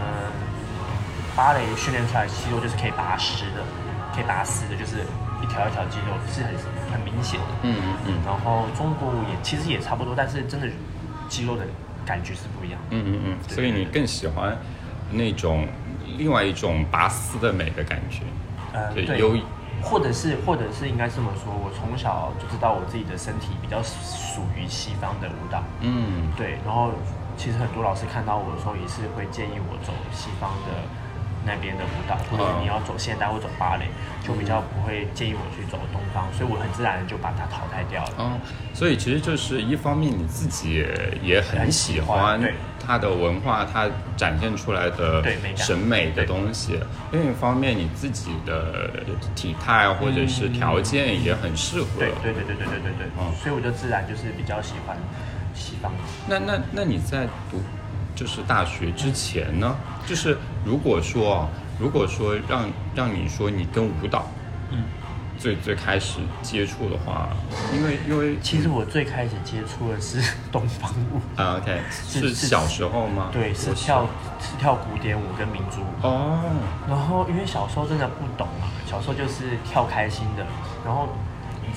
芭蕾训练出来肌肉就是可以拔丝的，可以拔丝的，就是一条一条肌肉是很很明显的。嗯嗯嗯。然后中国舞也其实也差不多，但是真的肌肉的感觉是不一样。嗯嗯嗯。所以你更喜欢那种另外一种拔丝的美的感觉。呃，对。有，或者是或者是应该这么说，我从小就知道我自己的身体比较属于西方的舞蹈。嗯。对，然后。其实很多老师看到我的时候，也是会建议我走西方的那边的舞蹈，或者你要走现代或走芭蕾，就比较不会建议我去走东方，所以我很自然的就把它淘汰掉了。嗯，所以其实就是一方面你自己也很喜欢它的文化，它展现出来的审美的东西；另一方面你自己的体态或者是条件也很适合。对对对对对对对对。嗯，所以我就自然就是比较喜欢。那那那你在读就是大学之前呢？就是如果说如果说让让你说你跟舞蹈，嗯，最最开始接触的话，因为因为其实我最开始接触的是东方舞啊，OK，是小时候吗？对，是跳是跳古典舞跟民族舞哦。然后因为小时候真的不懂嘛，小时候就是跳开心的，然后。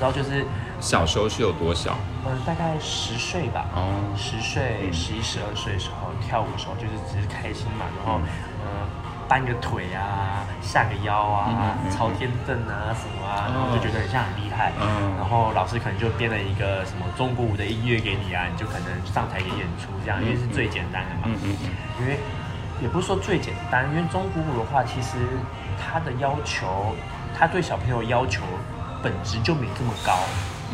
你知道就是小时候是有多小？嗯，大概十岁吧。哦，十岁、十一、十二岁的时候跳舞的时候，就是只是开心嘛，然后呃，搬个腿啊，下个腰啊，朝天凳啊什么啊，然后就觉得很像很厉害。嗯，然后老师可能就编了一个什么中国舞的音乐给你啊，你就可能上台给演出这样，因为是最简单的嘛。嗯嗯嗯。因为也不是说最简单，因为中国舞的话，其实它的要求，它对小朋友要求。本质就没这么高，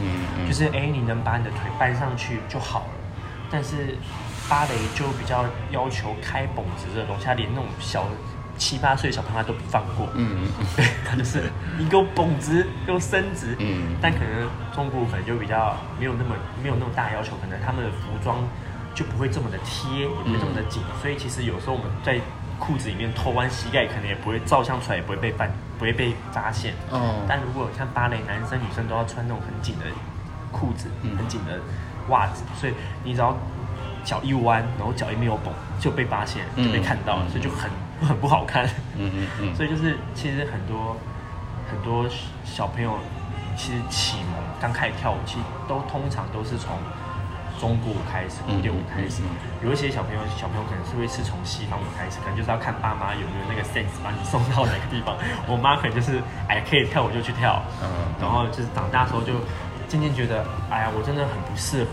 嗯，就是哎，你能把你的腿搬上去就好了。但是芭蕾就比较要求开绷子这个东西，他连那种小七八岁小朋友都不放过，嗯 他就是你给我绷直，给我伸直，嗯。但可能中国可能就比较没有那么没有那么大要求，可能他们的服装就不会这么的贴，也不会这么的紧，所以其实有时候我们在。裤子里面偷弯膝盖，可能也不会照相出来，也不会被发，不会被发现。哦。但如果像芭蕾，男生女生都要穿那种很紧的裤子，很紧的袜子，所以你只要脚一弯，然后脚一没有绷，就被发现，就被看到了，所以就很 很不好看。嗯嗯嗯。所以就是其实很多很多小朋友其实启蒙刚开始跳舞，其实都通常都是从。中国舞开始，古典舞开始，有一些小朋友，小朋友可能是会是从西方舞开始，可能就是要看爸妈有没有那个 sense 把你送到哪个地方。我妈可能就是，哎，可以跳舞就去跳，嗯，然后就是长大时候就渐渐觉得，哎呀，我真的很不适合，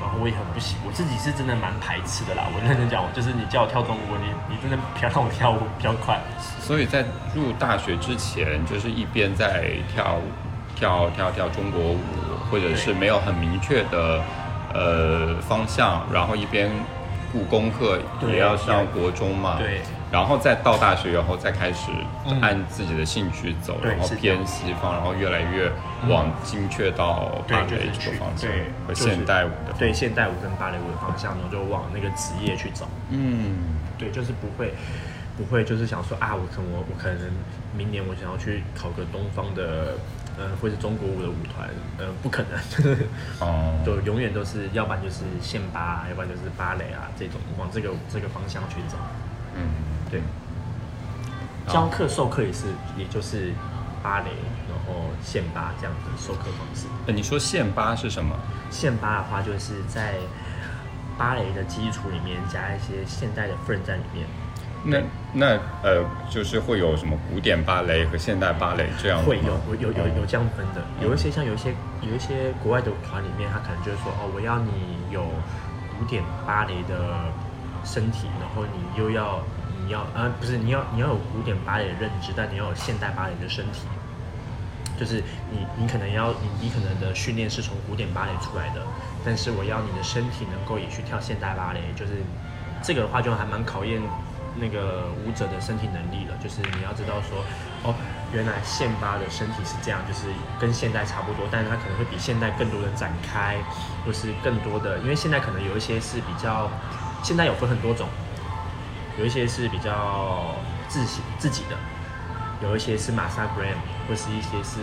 然后我也很不喜，我自己是真的蛮排斥的啦。我认真讲，就是你叫我跳中国，你你真的不要让我跳舞比较快。所以在入大学之前，就是一边在跳跳跳跳中国舞，或者是没有很明确的。呃，方向，然后一边顾功课，也要上国中嘛，对，然后再到大学，然后再开始按自己的兴趣走，然后偏西方，然后越来越往精确到芭蕾这个方向，对，和现代舞的，对，现代舞跟芭蕾舞的方向，然后就往那个职业去走，嗯，对，就是不会，不会，就是想说啊，我可能我我可能明年我想要去考个东方的。嗯，或是中国舞的舞团，呃，不可能，哦，就永远都是，要不然就是现芭，要不然就是芭蕾啊，这种往这个这个方向去走。嗯，对。教课授课也是，也就是芭蕾，然后现芭这样的授课方式。呃，你说现芭是什么？现芭的话，就是在芭蕾的基础里面加一些现代的份在里面。那那呃，就是会有什么古典芭蕾和现代芭蕾这样会有有有有这样分的，有一些像有一些有一些国外的团里面，他可能就是说哦，我要你有古典芭蕾的身体，然后你又要你要啊不是你要你要有古典芭蕾的认知，但你要有现代芭蕾的身体，就是你你可能要你你可能的训练是从古典芭蕾出来的，但是我要你的身体能够也去跳现代芭蕾，就是这个的话就还蛮考验。那个舞者的身体能力了，就是你要知道说，哦，原来现巴的身体是这样，就是跟现代差不多，但是它可能会比现代更多的展开，或是更多的，因为现在可能有一些是比较，现在有分很多种，有一些是比较自己自己的，有一些是马萨 gram，或是一些是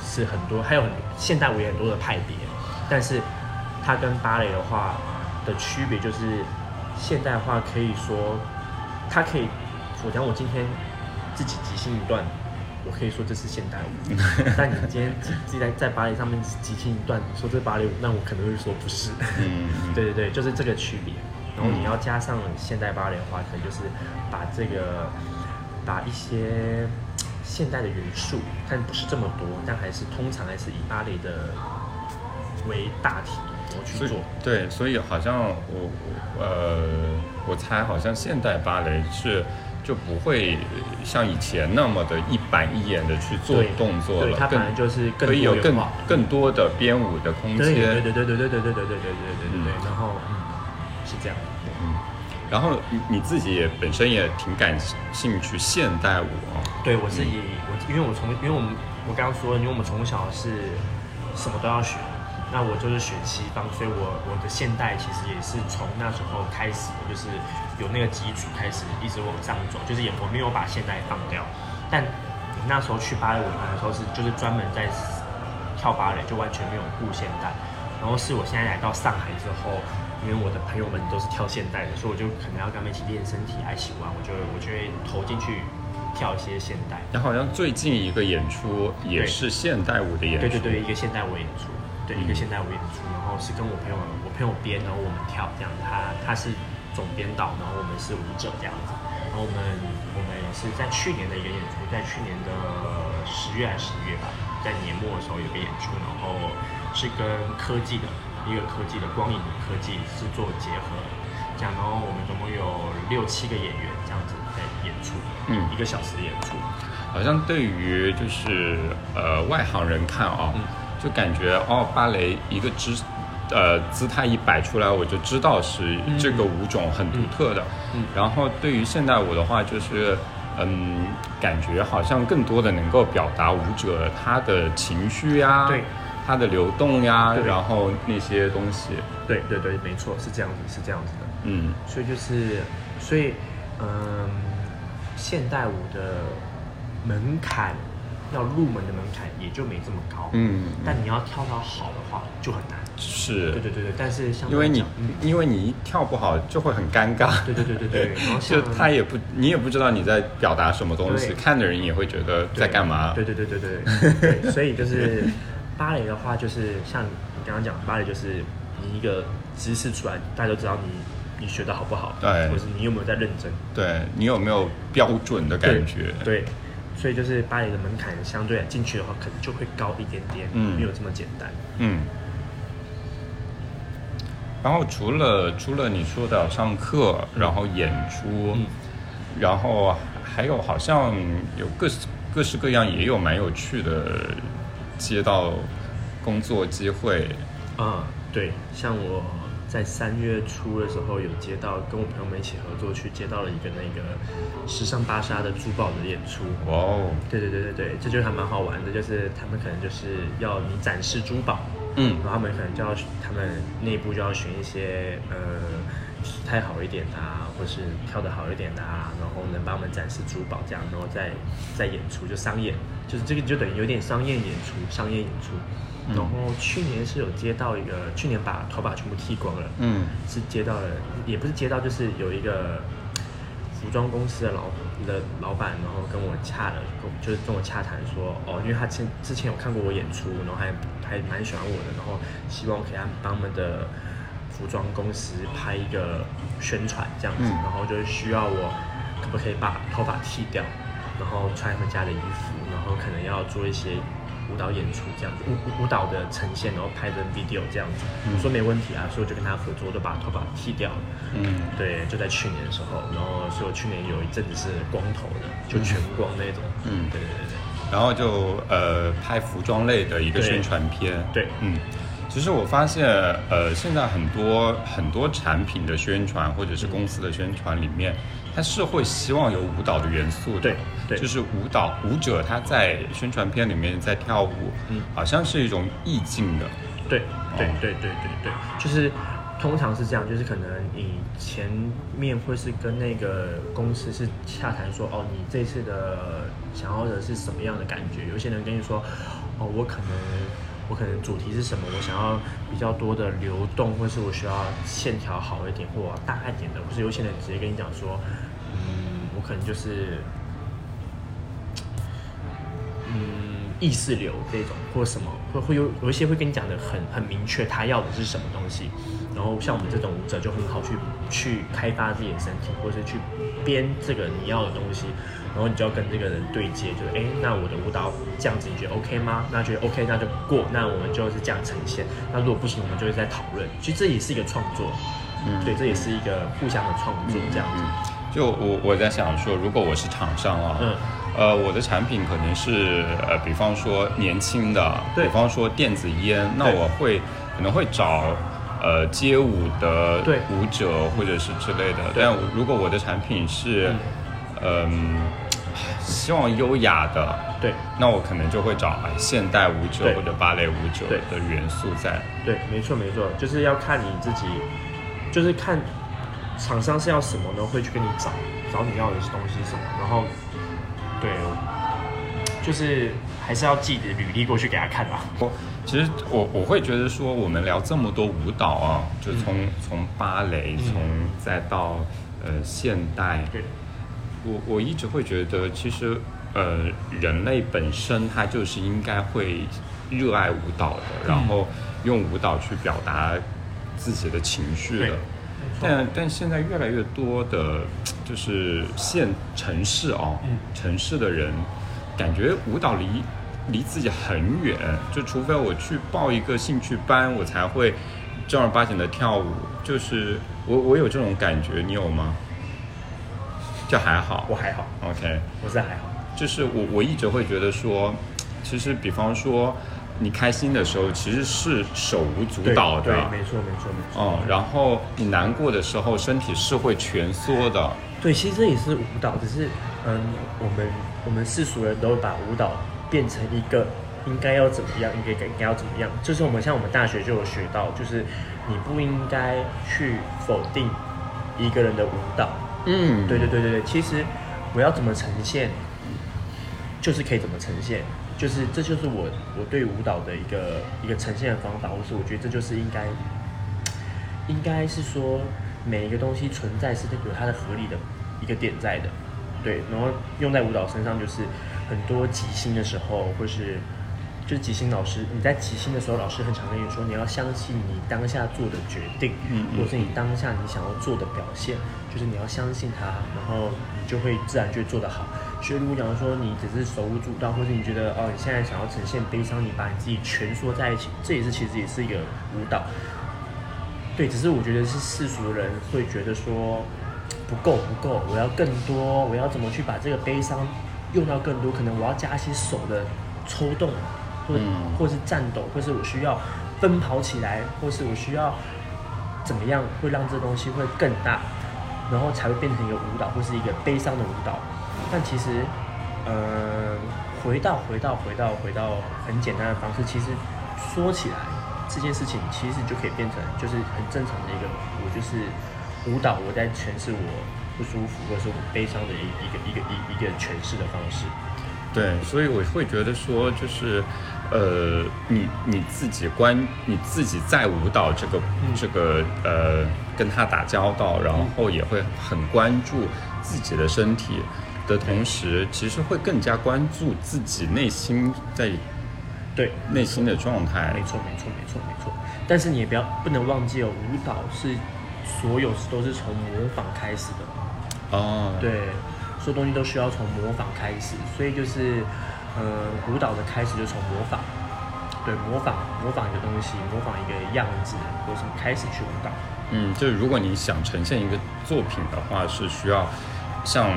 是很多，还有很现代舞也很多的派别，但是它跟芭蕾的话的区别就是，现代化可以说。他可以，我讲我今天自己即兴一段，我可以说这是现代舞。但你今天自自己在在芭蕾上面即兴一段，说这芭蕾舞，那我可能会说不是。嗯，对对对，就是这个区别。然后你要加上现代芭蕾的话，可能就是把这个把一些现代的元素，但不是这么多，但还是通常还是以芭蕾的为大体。我去做。对，所以好像我呃，我猜好像现代芭蕾是就不会像以前那么的一板一眼的去做动作了，它可能就是可以有更更多的编舞的空间。对对对对对对对对对对对对对对。然后嗯，是这样。嗯。然后你你自己也本身也挺感兴趣现代舞哦？对我自己，我因为我从因为我们我刚刚说，因为我们从小是什么都要学。那我就是学西方，所以我我的现代其实也是从那时候开始我，就是有那个基础开始一直往上走，就是也我没有把现代放掉。但那时候去芭蕾舞团的时候是就是专门在跳芭蕾，就完全没有顾现代。然后是我现在来到上海之后，因为我的朋友们都是跳现代的，所以我就可能要跟他们一起练身体、爱喜欢，我就我就会投进去跳一些现代。然后好像最近一个演出也是现代舞的演出，对对对，一个现代舞演出。对一个现代舞演出，然后是跟我朋友我朋友编，然后我们跳这样。他他是总编导，然后我们是舞者这样子。然后我们我们是在去年的一个演出，在去年的十月还是十一月吧，在年末的时候有个演出，然后是跟科技的一个科技的光影科技是做结合这样。然后我们总共有六七个演员这样子在演出，嗯，一个小时的演出。好像对于就是呃外行人看啊。就感觉哦，芭蕾一个姿，呃，姿态一摆出来，我就知道是这个舞种很独特的。嗯，然后对于现代舞的话，就是嗯，感觉好像更多的能够表达舞者他的情绪呀，对，他的流动呀，然后那些东西。对对对，没错，是这样子，是这样子的。嗯，所以就是，所以嗯，现代舞的门槛。要入门的门槛也就没这么高，嗯，但你要跳到好的话就很难，是，对对对对，但是像因为你因为你跳不好就会很尴尬，对对对对对，就他也不你也不知道你在表达什么东西，看的人也会觉得在干嘛，对对对对对 对，所以就是芭蕾的话，就是像你刚刚讲芭蕾，就是你一个姿势出来，大家都知道你你学的好不好，对，或是你有没有在认真，对你有没有标准的感觉，对。所以就是巴黎的门槛相对进去的话，可能就会高一点点，嗯，没有这么简单，嗯。然后除了除了你说的上课，然后演出，然后还有好像有各式各式各样也有蛮有趣的街道工作机会，啊，对，像我。在三月初的时候，有接到跟我朋友们一起合作去接到了一个那个时尚芭莎的珠宝的演出。哇哦！对对对对对，这就还蛮好玩的，就是他们可能就是要你展示珠宝，嗯，然后他们可能就要他们内部就要选一些呃体态好一点的，啊或是跳得好一点的，啊然后能帮我们展示珠宝这样，然后再再演出就商演，就是这个就等于有点商业演出，商业演出。然后去年是有接到一个，去年把头发全部剃光了，嗯，是接到了，也不是接到，就是有一个服装公司的老的老板，然后跟我洽了，就是跟我洽谈说，哦，因为他之之前有看过我演出，然后还还蛮喜欢我的，然后希望可以帮他们的服装公司拍一个宣传这样子，然后就是需要我可不可以把头发剃掉，然后穿他们家的衣服，然后可能要做一些。舞蹈演出这样子，舞舞蹈的呈现，然后拍的 video 这样子，我说没问题啊，所以我就跟他合作，就把头发剃掉了。嗯，对，就在去年的时候，然后所以我去年有一阵子是光头的，就全光那种。嗯，对对对对。然后就呃拍服装类的一个宣传片。对，嗯。其实我发现，呃，现在很多很多产品的宣传或者是公司的宣传里面，它是会希望有舞蹈的元素的。对，对，就是舞蹈舞者他在宣传片里面在跳舞，嗯，好像是一种意境的。对，对，对，对，对，对，就是通常是这样，就是可能你前面会是跟那个公司是洽谈说，哦，你这次的想要的是什么样的感觉？有些人跟你说，哦，我可能。我可能主题是什么？我想要比较多的流动，或是我需要线条好一点，或大一点的，或是有些人直接跟你讲说，可能就是，嗯，意识流这种或什么，会会有有一些会跟你讲的很很明确，他要的是什么东西。然后像我们这种舞者就很好去去开发自己的身体，或是去编这个你要的东西。然后你就要跟这个人对接，就是哎，那我的舞蹈这样子你觉得 OK 吗？那觉得 OK，那就过。那我们就是这样呈现。那如果不行，我们就会在讨论。其实这也是一个创作，嗯，对，这也是一个互相的创作这样子。就我我在想说，如果我是厂商啊，嗯，呃，我的产品可能是呃，比方说年轻的，比方说电子烟，那我会可能会找呃街舞的舞者或者是之类的。但如果我的产品是嗯，希望优雅的，对，那我可能就会找现代舞者或者芭蕾舞者的元素在。对，没错没错，就是要看你自己，就是看厂商是要什么呢？会去跟你找找你要的东西什么，然后对，就是还是要寄的履历过去给他看吧。我其实我我会觉得说，我们聊这么多舞蹈啊，就从从芭蕾，从再到呃现代。我我一直会觉得，其实，呃，人类本身他就是应该会热爱舞蹈的，然后用舞蹈去表达自己的情绪的。但但现在越来越多的，就是县城市哦，城市的人感觉舞蹈离离自己很远，就除非我去报一个兴趣班，我才会正儿八经的跳舞。就是我我有这种感觉，你有吗？就还好，我还好，OK，我是还好，就是我我一直会觉得说，其实比方说你开心的时候，其实是手舞足蹈的，对，没错没错没错，哦，然后你难过的时候，身体是会蜷缩的，对，其实这也是舞蹈，只是嗯，我们我们世俗人都把舞蹈变成一个应该要怎么样，应该应该要怎么样，就是我们像我们大学就有学到，就是你不应该去否定一个人的舞蹈。嗯，对对对对对，其实我要怎么呈现，就是可以怎么呈现，就是这就是我我对舞蹈的一个一个呈现的方法，或是我觉得这就是应该，应该是说每一个东西存在是有它的合理的一个点在的，对，然后用在舞蹈身上就是很多即兴的时候，或是。就是即兴老师，你在即兴的时候，老师很常跟你说，你要相信你当下做的决定，嗯，或是你当下你想要做的表现，就是你要相信它，然后你就会自然就会做得好。所以如果假如说你只是手舞足蹈，或者你觉得哦你现在想要呈现悲伤，你把你自己蜷缩在一起，这也是其实也是一个舞蹈。对，只是我觉得是世俗的人会觉得说不够不够，我要更多，我要怎么去把这个悲伤用到更多？可能我要加一些手的抽动。或或是颤抖，或是我需要奔跑起来，或是我需要怎么样，会让这东西会更大，然后才会变成一个舞蹈，或是一个悲伤的舞蹈。但其实，呃，回到回到回到回到很简单的方式，其实说起来这件事情，其实就可以变成就是很正常的一个，我就是舞蹈，我在诠释我不舒服或者是我悲伤的一一个一个一一个诠释的方式。对，所以我会觉得说，就是，呃，你你自己关你自己在舞蹈这个这个呃跟他打交道，然后也会很关注自己的身体的同时，其实会更加关注自己内心在对内心的状态。没错，没错，没错，没错。但是你也不要不能忘记哦，舞蹈是所有都是从模仿开始的哦，对。所有东西都需要从模仿开始，所以就是，呃，舞蹈的开始就从模仿，对，模仿模仿一个东西，模仿一个样子，或什么开始去舞蹈。嗯，就是如果你想呈现一个作品的话，是需要向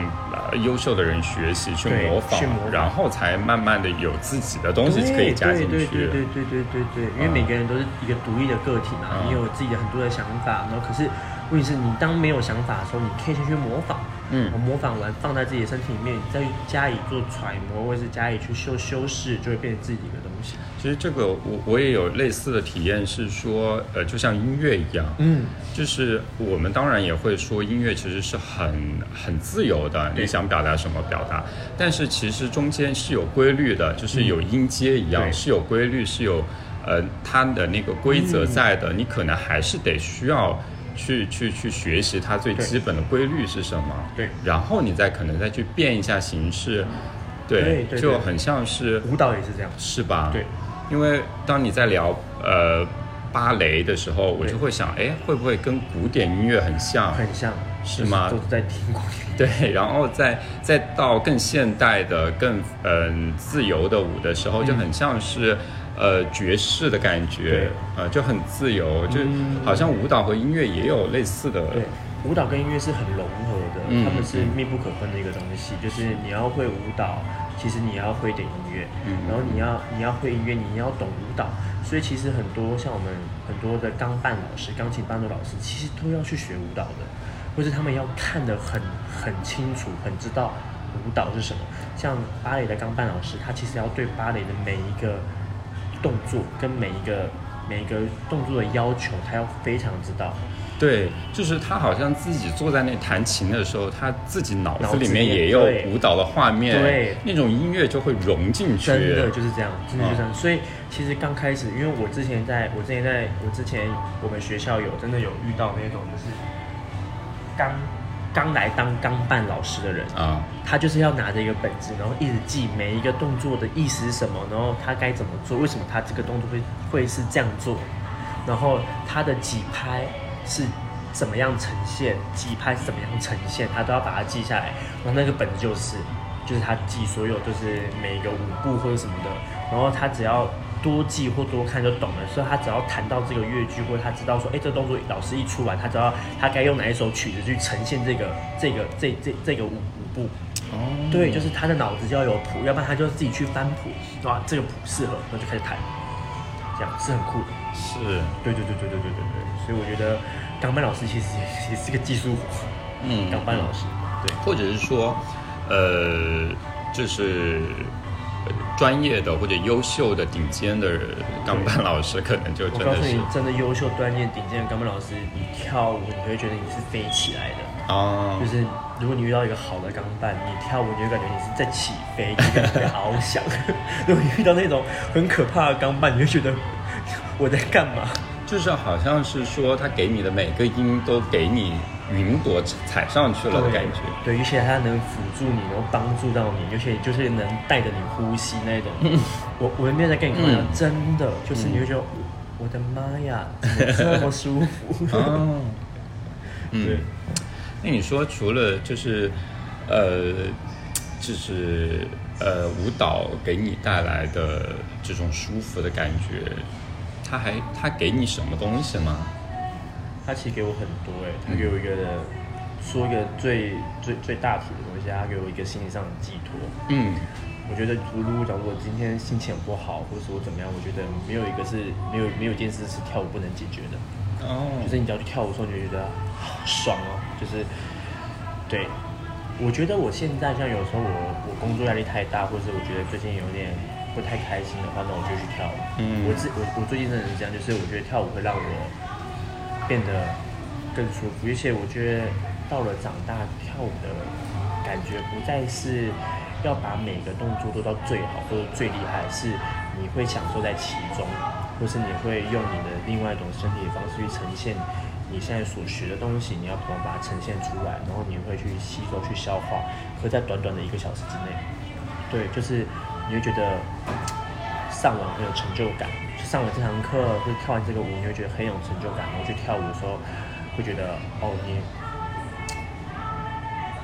优秀的人学习去模仿，然后才慢慢的有自己的东西可以加进去。对对对对对对对对，因为每个人都是一个独立的个体嘛，你有自己的很多的想法，然后可是问题是你当没有想法的时候，你可以先去模仿。嗯，模仿完放在自己的身体里面，再加以做揣摩，或者是加以去修修饰，就会变成自己的东西。其实这个我我也有类似的体验，是说，呃，就像音乐一样，嗯，就是我们当然也会说音乐其实是很很自由的，你想表达什么表达，但是其实中间是有规律的，就是有音阶一样，是有规律，是有呃它的那个规则在的，你可能还是得需要。去去去学习它最基本的规律是什么？对，然后你再可能再去变一下形式，对，对就很像是舞蹈也是这样，是吧？对，因为当你在聊呃芭蕾的时候，我就会想，哎，会不会跟古典音乐很像？很像，是吗？就是都是在听古典。对，然后再再到更现代的、更嗯、自由的舞的时候，就很像是呃爵士的感觉对，呃就很自由，就嗯好像舞蹈和音乐也有类似的。对，舞蹈跟音乐是很融合的，嗯他们是密不可分的一个东西。就是你要会舞蹈，其实你要会一点音乐，嗯然后你要你要会音乐，你要懂舞蹈。所以其实很多像我们很多的钢伴老师、钢琴伴奏老师，其实都要去学舞蹈的，或是他们要看得很很清楚，很知道舞蹈是什么。像芭蕾的钢伴老师，他其实要对芭蕾的每一个动作跟每一个每一个动作的要求，他要非常知道。对，就是他好像自己坐在那弹琴的时候，他自己脑子里面也有舞蹈的画面，对那种音乐就会融进去。真的就是这样，真的就是这样。嗯所以其实刚开始，因为我之前在我之前在我之前我们学校有真的有遇到那种就是刚刚来当钢伴老师的人，啊，他就是要拿着一个本子，然后一直记每一个动作的意思是什么，然后他该怎么做，为什么他这个动作会会是这样做，然后他的几拍是怎么样呈现，几拍是怎么样呈现，他都要把它记下来。然后那个本子就是就是他记所有就是每一个舞步或者什么的，然后他只要多记或多看就懂了，所以他只要弹到这个乐句，或者他知道说，哎，这个动作老师一出完，他知道他该用哪一首曲子去呈现这个这个这这这个舞舞步。哦，对，就是他的脑子就要有谱，要不然他就自己去翻谱，哇，这个谱适合，那就开始弹，这样是很酷的。是，对对对对对对对对，所以我觉得钢班老师其实也也是个技术活，嗯钢班老师，对或者是说，呃，就是呃专业的或者优秀的顶尖的钢板老师，可能就我告诉真的是你，真的优秀、专业、顶尖的钢板老师，你跳舞你会觉得你是飞起来的。啊就，是如果你遇到一个好的钢伴，你跳舞你就感觉你是在起飞，你感觉在翱翔。如果你遇到那种很可怕的钢伴，你就觉得我在干嘛？就是好像是说他给你的每个音都给你云朵踩上去了的感觉。对，而且它能辅助你，能够帮助到你，而且就是能带着你呼吸那种。我我没有在跟你开玩笑，嗯真的就是你会觉得，我的妈呀，怎么这么舒服？哦，对嗯，那你说除了就是，呃，就是呃舞蹈给你带来的这种舒服的感觉，它还他给你什么东西吗？他其实给我很多哎，他给我一个说一个最最最大体的东西，他给我一个心理上的寄托。嗯我觉得，如如果讲我今天心情很不好，或者说怎么样，我觉得没有一个是没有没有一件事是跳舞不能解决的。哦就是你只要去跳舞的时候，你就觉得好爽哦。就是，对，我觉得我现在像有时候我我工作压力太大，或者是我觉得最近有点不太开心的话，那我就去跳舞。嗯我自我我最近真的是这样，就是我觉得跳舞会让我变得更舒服，而且我觉得到了长大，跳舞的感觉不再是要把每个动作做到最好或者最厉害，是你会享受在其中，或是你会用你的另外一种身体的方式去呈现你现在所学的东西，你要怎么把它呈现出来，然后你会去吸收、去消化，可在短短的一个小时之内，对，就是你会觉得上完很有成就感，上完这堂课或者跳完这个舞，你会觉得很有成就感，然后去跳舞的时候会觉得哦，你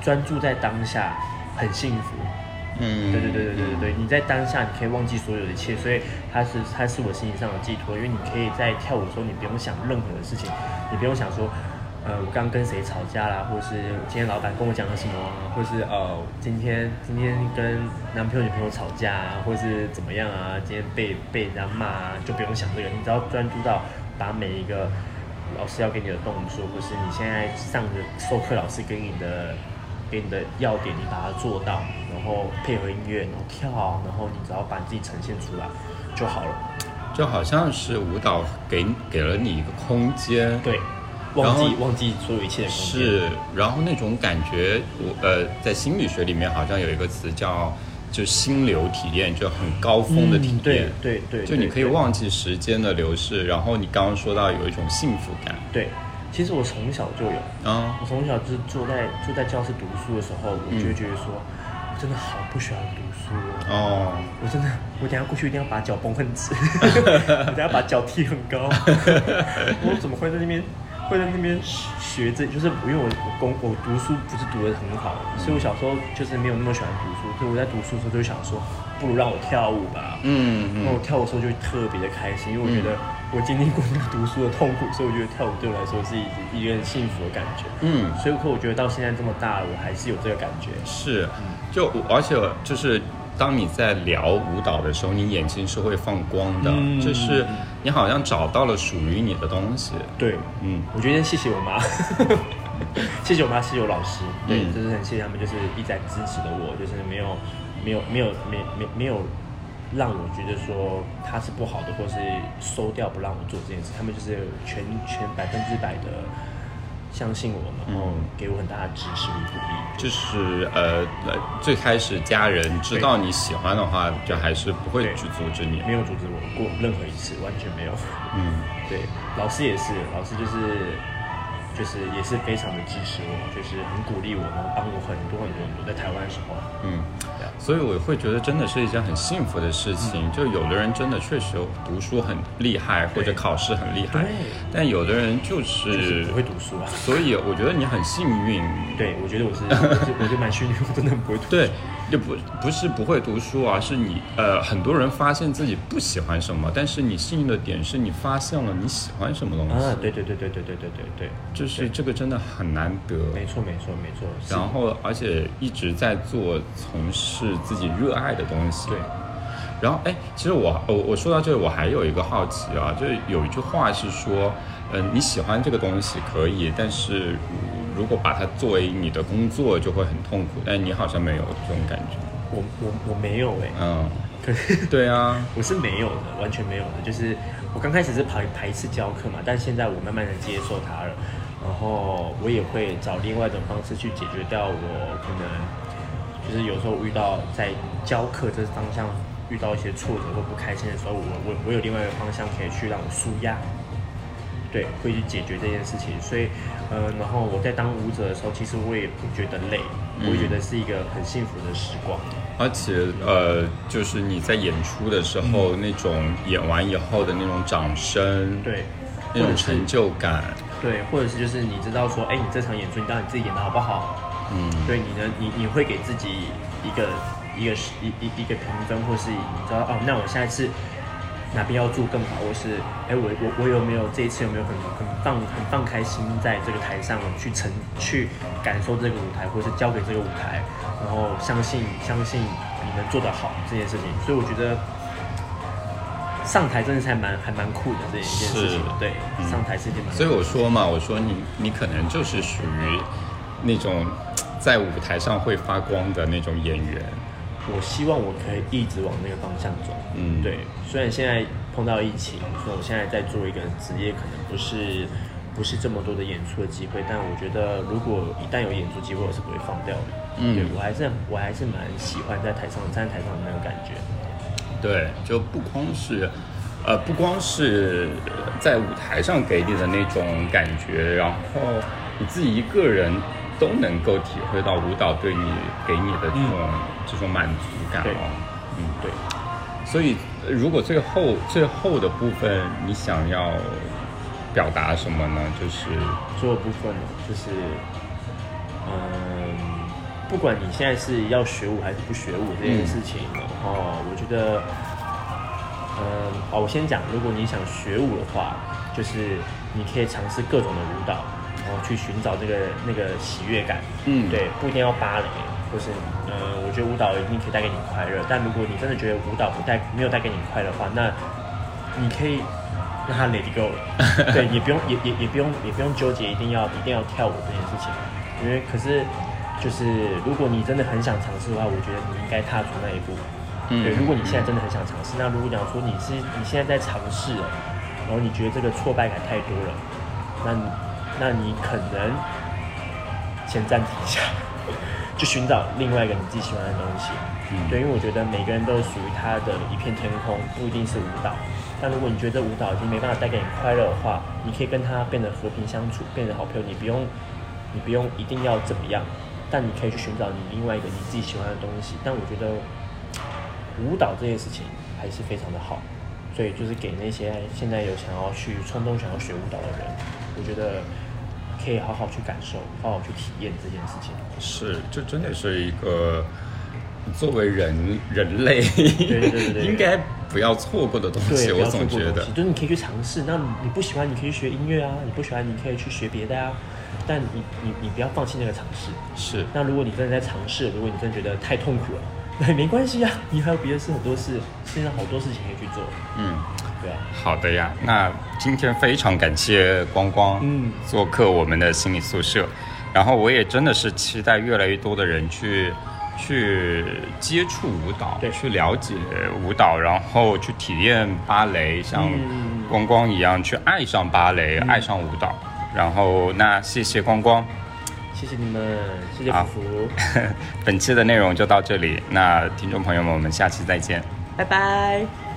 专注在当下，很幸福。嗯，对对对对对对对，你在当下你可以忘记所有的一切，所以它是它是我心灵上的寄托，因为你可以在跳舞的时候，你不用想任何的事情，你不用想说，呃，我刚跟谁吵架啦，或是今天老板跟我讲了什么啊，或是呃，今天今天跟男朋友女朋友吵架啊，或是怎么样啊，今天被被人家骂啊，就不用想这个，你只要专注到把每一个老师要给你的动作，或是你现在上的授课老师给你的给你的要点，你把它做到，然后配合音乐，然后跳，然后你只要把自己呈现出来就好了。就好像是舞蹈给给了你一个空间，对，忘记忘记所有一切的空间。是，然后那种感觉，我呃，在心理学里面好像有一个词叫就心流体验，就很高峰的体嗯对验，对对，就你可以忘记时间的流逝，然后你刚刚说到有一种幸福感，对，其实我从小就有，啊，我从小就是坐在坐在教室读书的时候，我就觉得说，我真的好不喜欢读书哦。哦，我真的，我等下过去一定要把脚绷很直，我等下把脚踢很高。我怎么会在那边？会在那边学这，就是因为我我工我读书不是读的很好，所以我小时候就是没有那么喜欢读书，所以我在读书的时候就想说，不如让我跳舞吧。嗯嗯。那我跳舞的时候就特别的开心，因为我觉得我经历过那个读书的痛苦，所以我觉得跳舞对我来说是一一个很幸福的感觉。嗯。所以可我觉得到现在这么大了，我还是有这个感觉。是，就而且就是。当你在聊舞蹈的时候，你眼睛是会放光的，就是你好像找到了属于你的东西。对，嗯，我觉得谢谢我妈，谢谢我妈，谢谢我老师，对，就是很谢谢他们，就是一直在支持的我，就是没有，没有，没有，没没没有让我觉得说他是不好的，或是收掉不让我做这件事，他们就是全全百分之百的。相信我，然后给我很大的支持与鼓励。就是呃，最开始家人知道你喜欢的话，就还是不会去阻止你，没有阻止我过任何一次，完全没有。嗯，对，老师也是，老师就是。就是也是非常的支持我，就是很鼓励我，然后帮我很多很多很多。在台湾的时候，嗯，所以我会觉得真的是一件很幸福的事情。就有的人真的确实读书很厉害，或者考试很厉害，但有的人就是不会读书啊。所以我觉得你很幸运。对，我觉得我是，我觉得蛮幸运，我真的不会读。对。就不不是不会读书啊，是你呃很多人发现自己不喜欢什么，但是你幸运的点是你发现了你喜欢什么东西啊，对对对对对对对对对，就是这个真的很难得，没错没错没错，然后而且一直在做从事自己热爱的东西，对，然后哎，其实我我我说到这里，我还有一个好奇啊，就是有一句话是说，嗯你喜欢这个东西可以，但是。如果把它作为你的工作，就会很痛苦。但你好像没有这种感觉。我我我没有哎。嗯。可是对啊，我是没有的，完全没有的。就是我刚开始是排排斥教课嘛，但现在我慢慢的接受它了。然后我也会找另外一种方式去解决掉我可能就是有时候遇到在教课这方向遇到一些挫折或不开心的时候，我我我有另外一个方向可以去让我舒压。对，会去解决这件事情，所以，呃，然后我在当舞者的时候，其实我也不觉得累，我觉得是一个很幸福的时光。而且，呃，就是你在演出的时候，那种演完以后的那种掌声，对，那种成就感，对，或者是就是你知道说，哎，你这场演出，你到底自己演的好不好？嗯，对，你呢，你你会给自己一个一个一一一个评分，或是你知道哦，那我下一次。哪边要做更好，或是哎，我我我有没有这一次有没有很很放很放开心在这个台上去成去感受这个舞台，或是交给这个舞台，然后相信相信你能做得好这件事情。所以我觉得上台真的是还蛮还蛮酷的这一件事情。对，上台是一件蛮。所以我说嘛，我说你你可能就是属于那种 在舞台上会发光的那种演员。我希望我可以一直往那个方向走。嗯，对。虽然现在碰到疫情，所以我现在在做一个职业，可能不是不是这么多的演出的机会。但我觉得，如果一旦有演出机会，我是不会放掉的。嗯，对我还是我还是蛮喜欢在台上站在台上的那种感觉。对，就不光是呃，不光是在舞台上给你的那种感觉，然后你自己一个人。都能够体会到舞蹈对你给你的这种这种满足感哦，嗯对，所以如果最后最后的部分你想要表达什么呢？就是最后部分就是嗯，不管你现在是要学舞还是不学舞这件事情，然后我觉得嗯，好，我先讲，如果你想学舞的话，就是你可以尝试各种的舞蹈。然后去寻找这个那个喜悦感，嗯，对，不一定要芭蕾，或是，呃，我觉得舞蹈一定可以带给你快乐。但如果你真的觉得舞蹈不带没有带给你快乐的话，那你可以让它 let it go，对，也不用也也也不用也不用纠结一定要一定要跳舞这件事情。因为可是就是如果你真的很想尝试的话，我觉得你应该踏出那一步。嗯，对，如果你现在真的很想尝试，那如果讲说你是你现在在尝试了，然后你觉得这个挫败感太多了，那你。那你可能先暂停一下，就寻找另外一个你自己喜欢的东西。嗯，对，因为我觉得每个人都属于他的一片天空，不一定是舞蹈。但如果你觉得舞蹈已经没办法带给你快乐的话，你可以跟他变得和平相处，变得好朋友。你不用，你不用一定要怎么样。但你可以去寻找你另外一个你自己喜欢的东西。但我觉得舞蹈这件事情还是非常的好，所以就是给那些现在有想要去冲动想要学舞蹈的人，我觉得可以好好去感受，好好去体验这件事情。是，这真的是一个作为人人类对对对对应该不要错过的东西。我总觉得就是你可以去尝试。那你不喜欢，你可以去学音乐啊；你不喜欢，你可以去学别的啊。但你你你不要放弃那个尝试。是那如果你真的在尝试，如果你真的觉得太痛苦了，那没关系啊，你还有别的事，很多事，世界上好多事情可以去做。嗯。好的呀，那今天非常感谢光光，嗯。做客我们的心理宿舍，然后我也真的是期待越来越多的人去去接触舞蹈，对。去了解舞蹈，然后去体验芭蕾，像嗯。光光一样去爱上芭蕾，爱上舞蹈。然后那谢谢光光，谢谢你们，谢谢好。福福，本期的内容就到这里，那听众朋友们，我们下期再见。拜拜。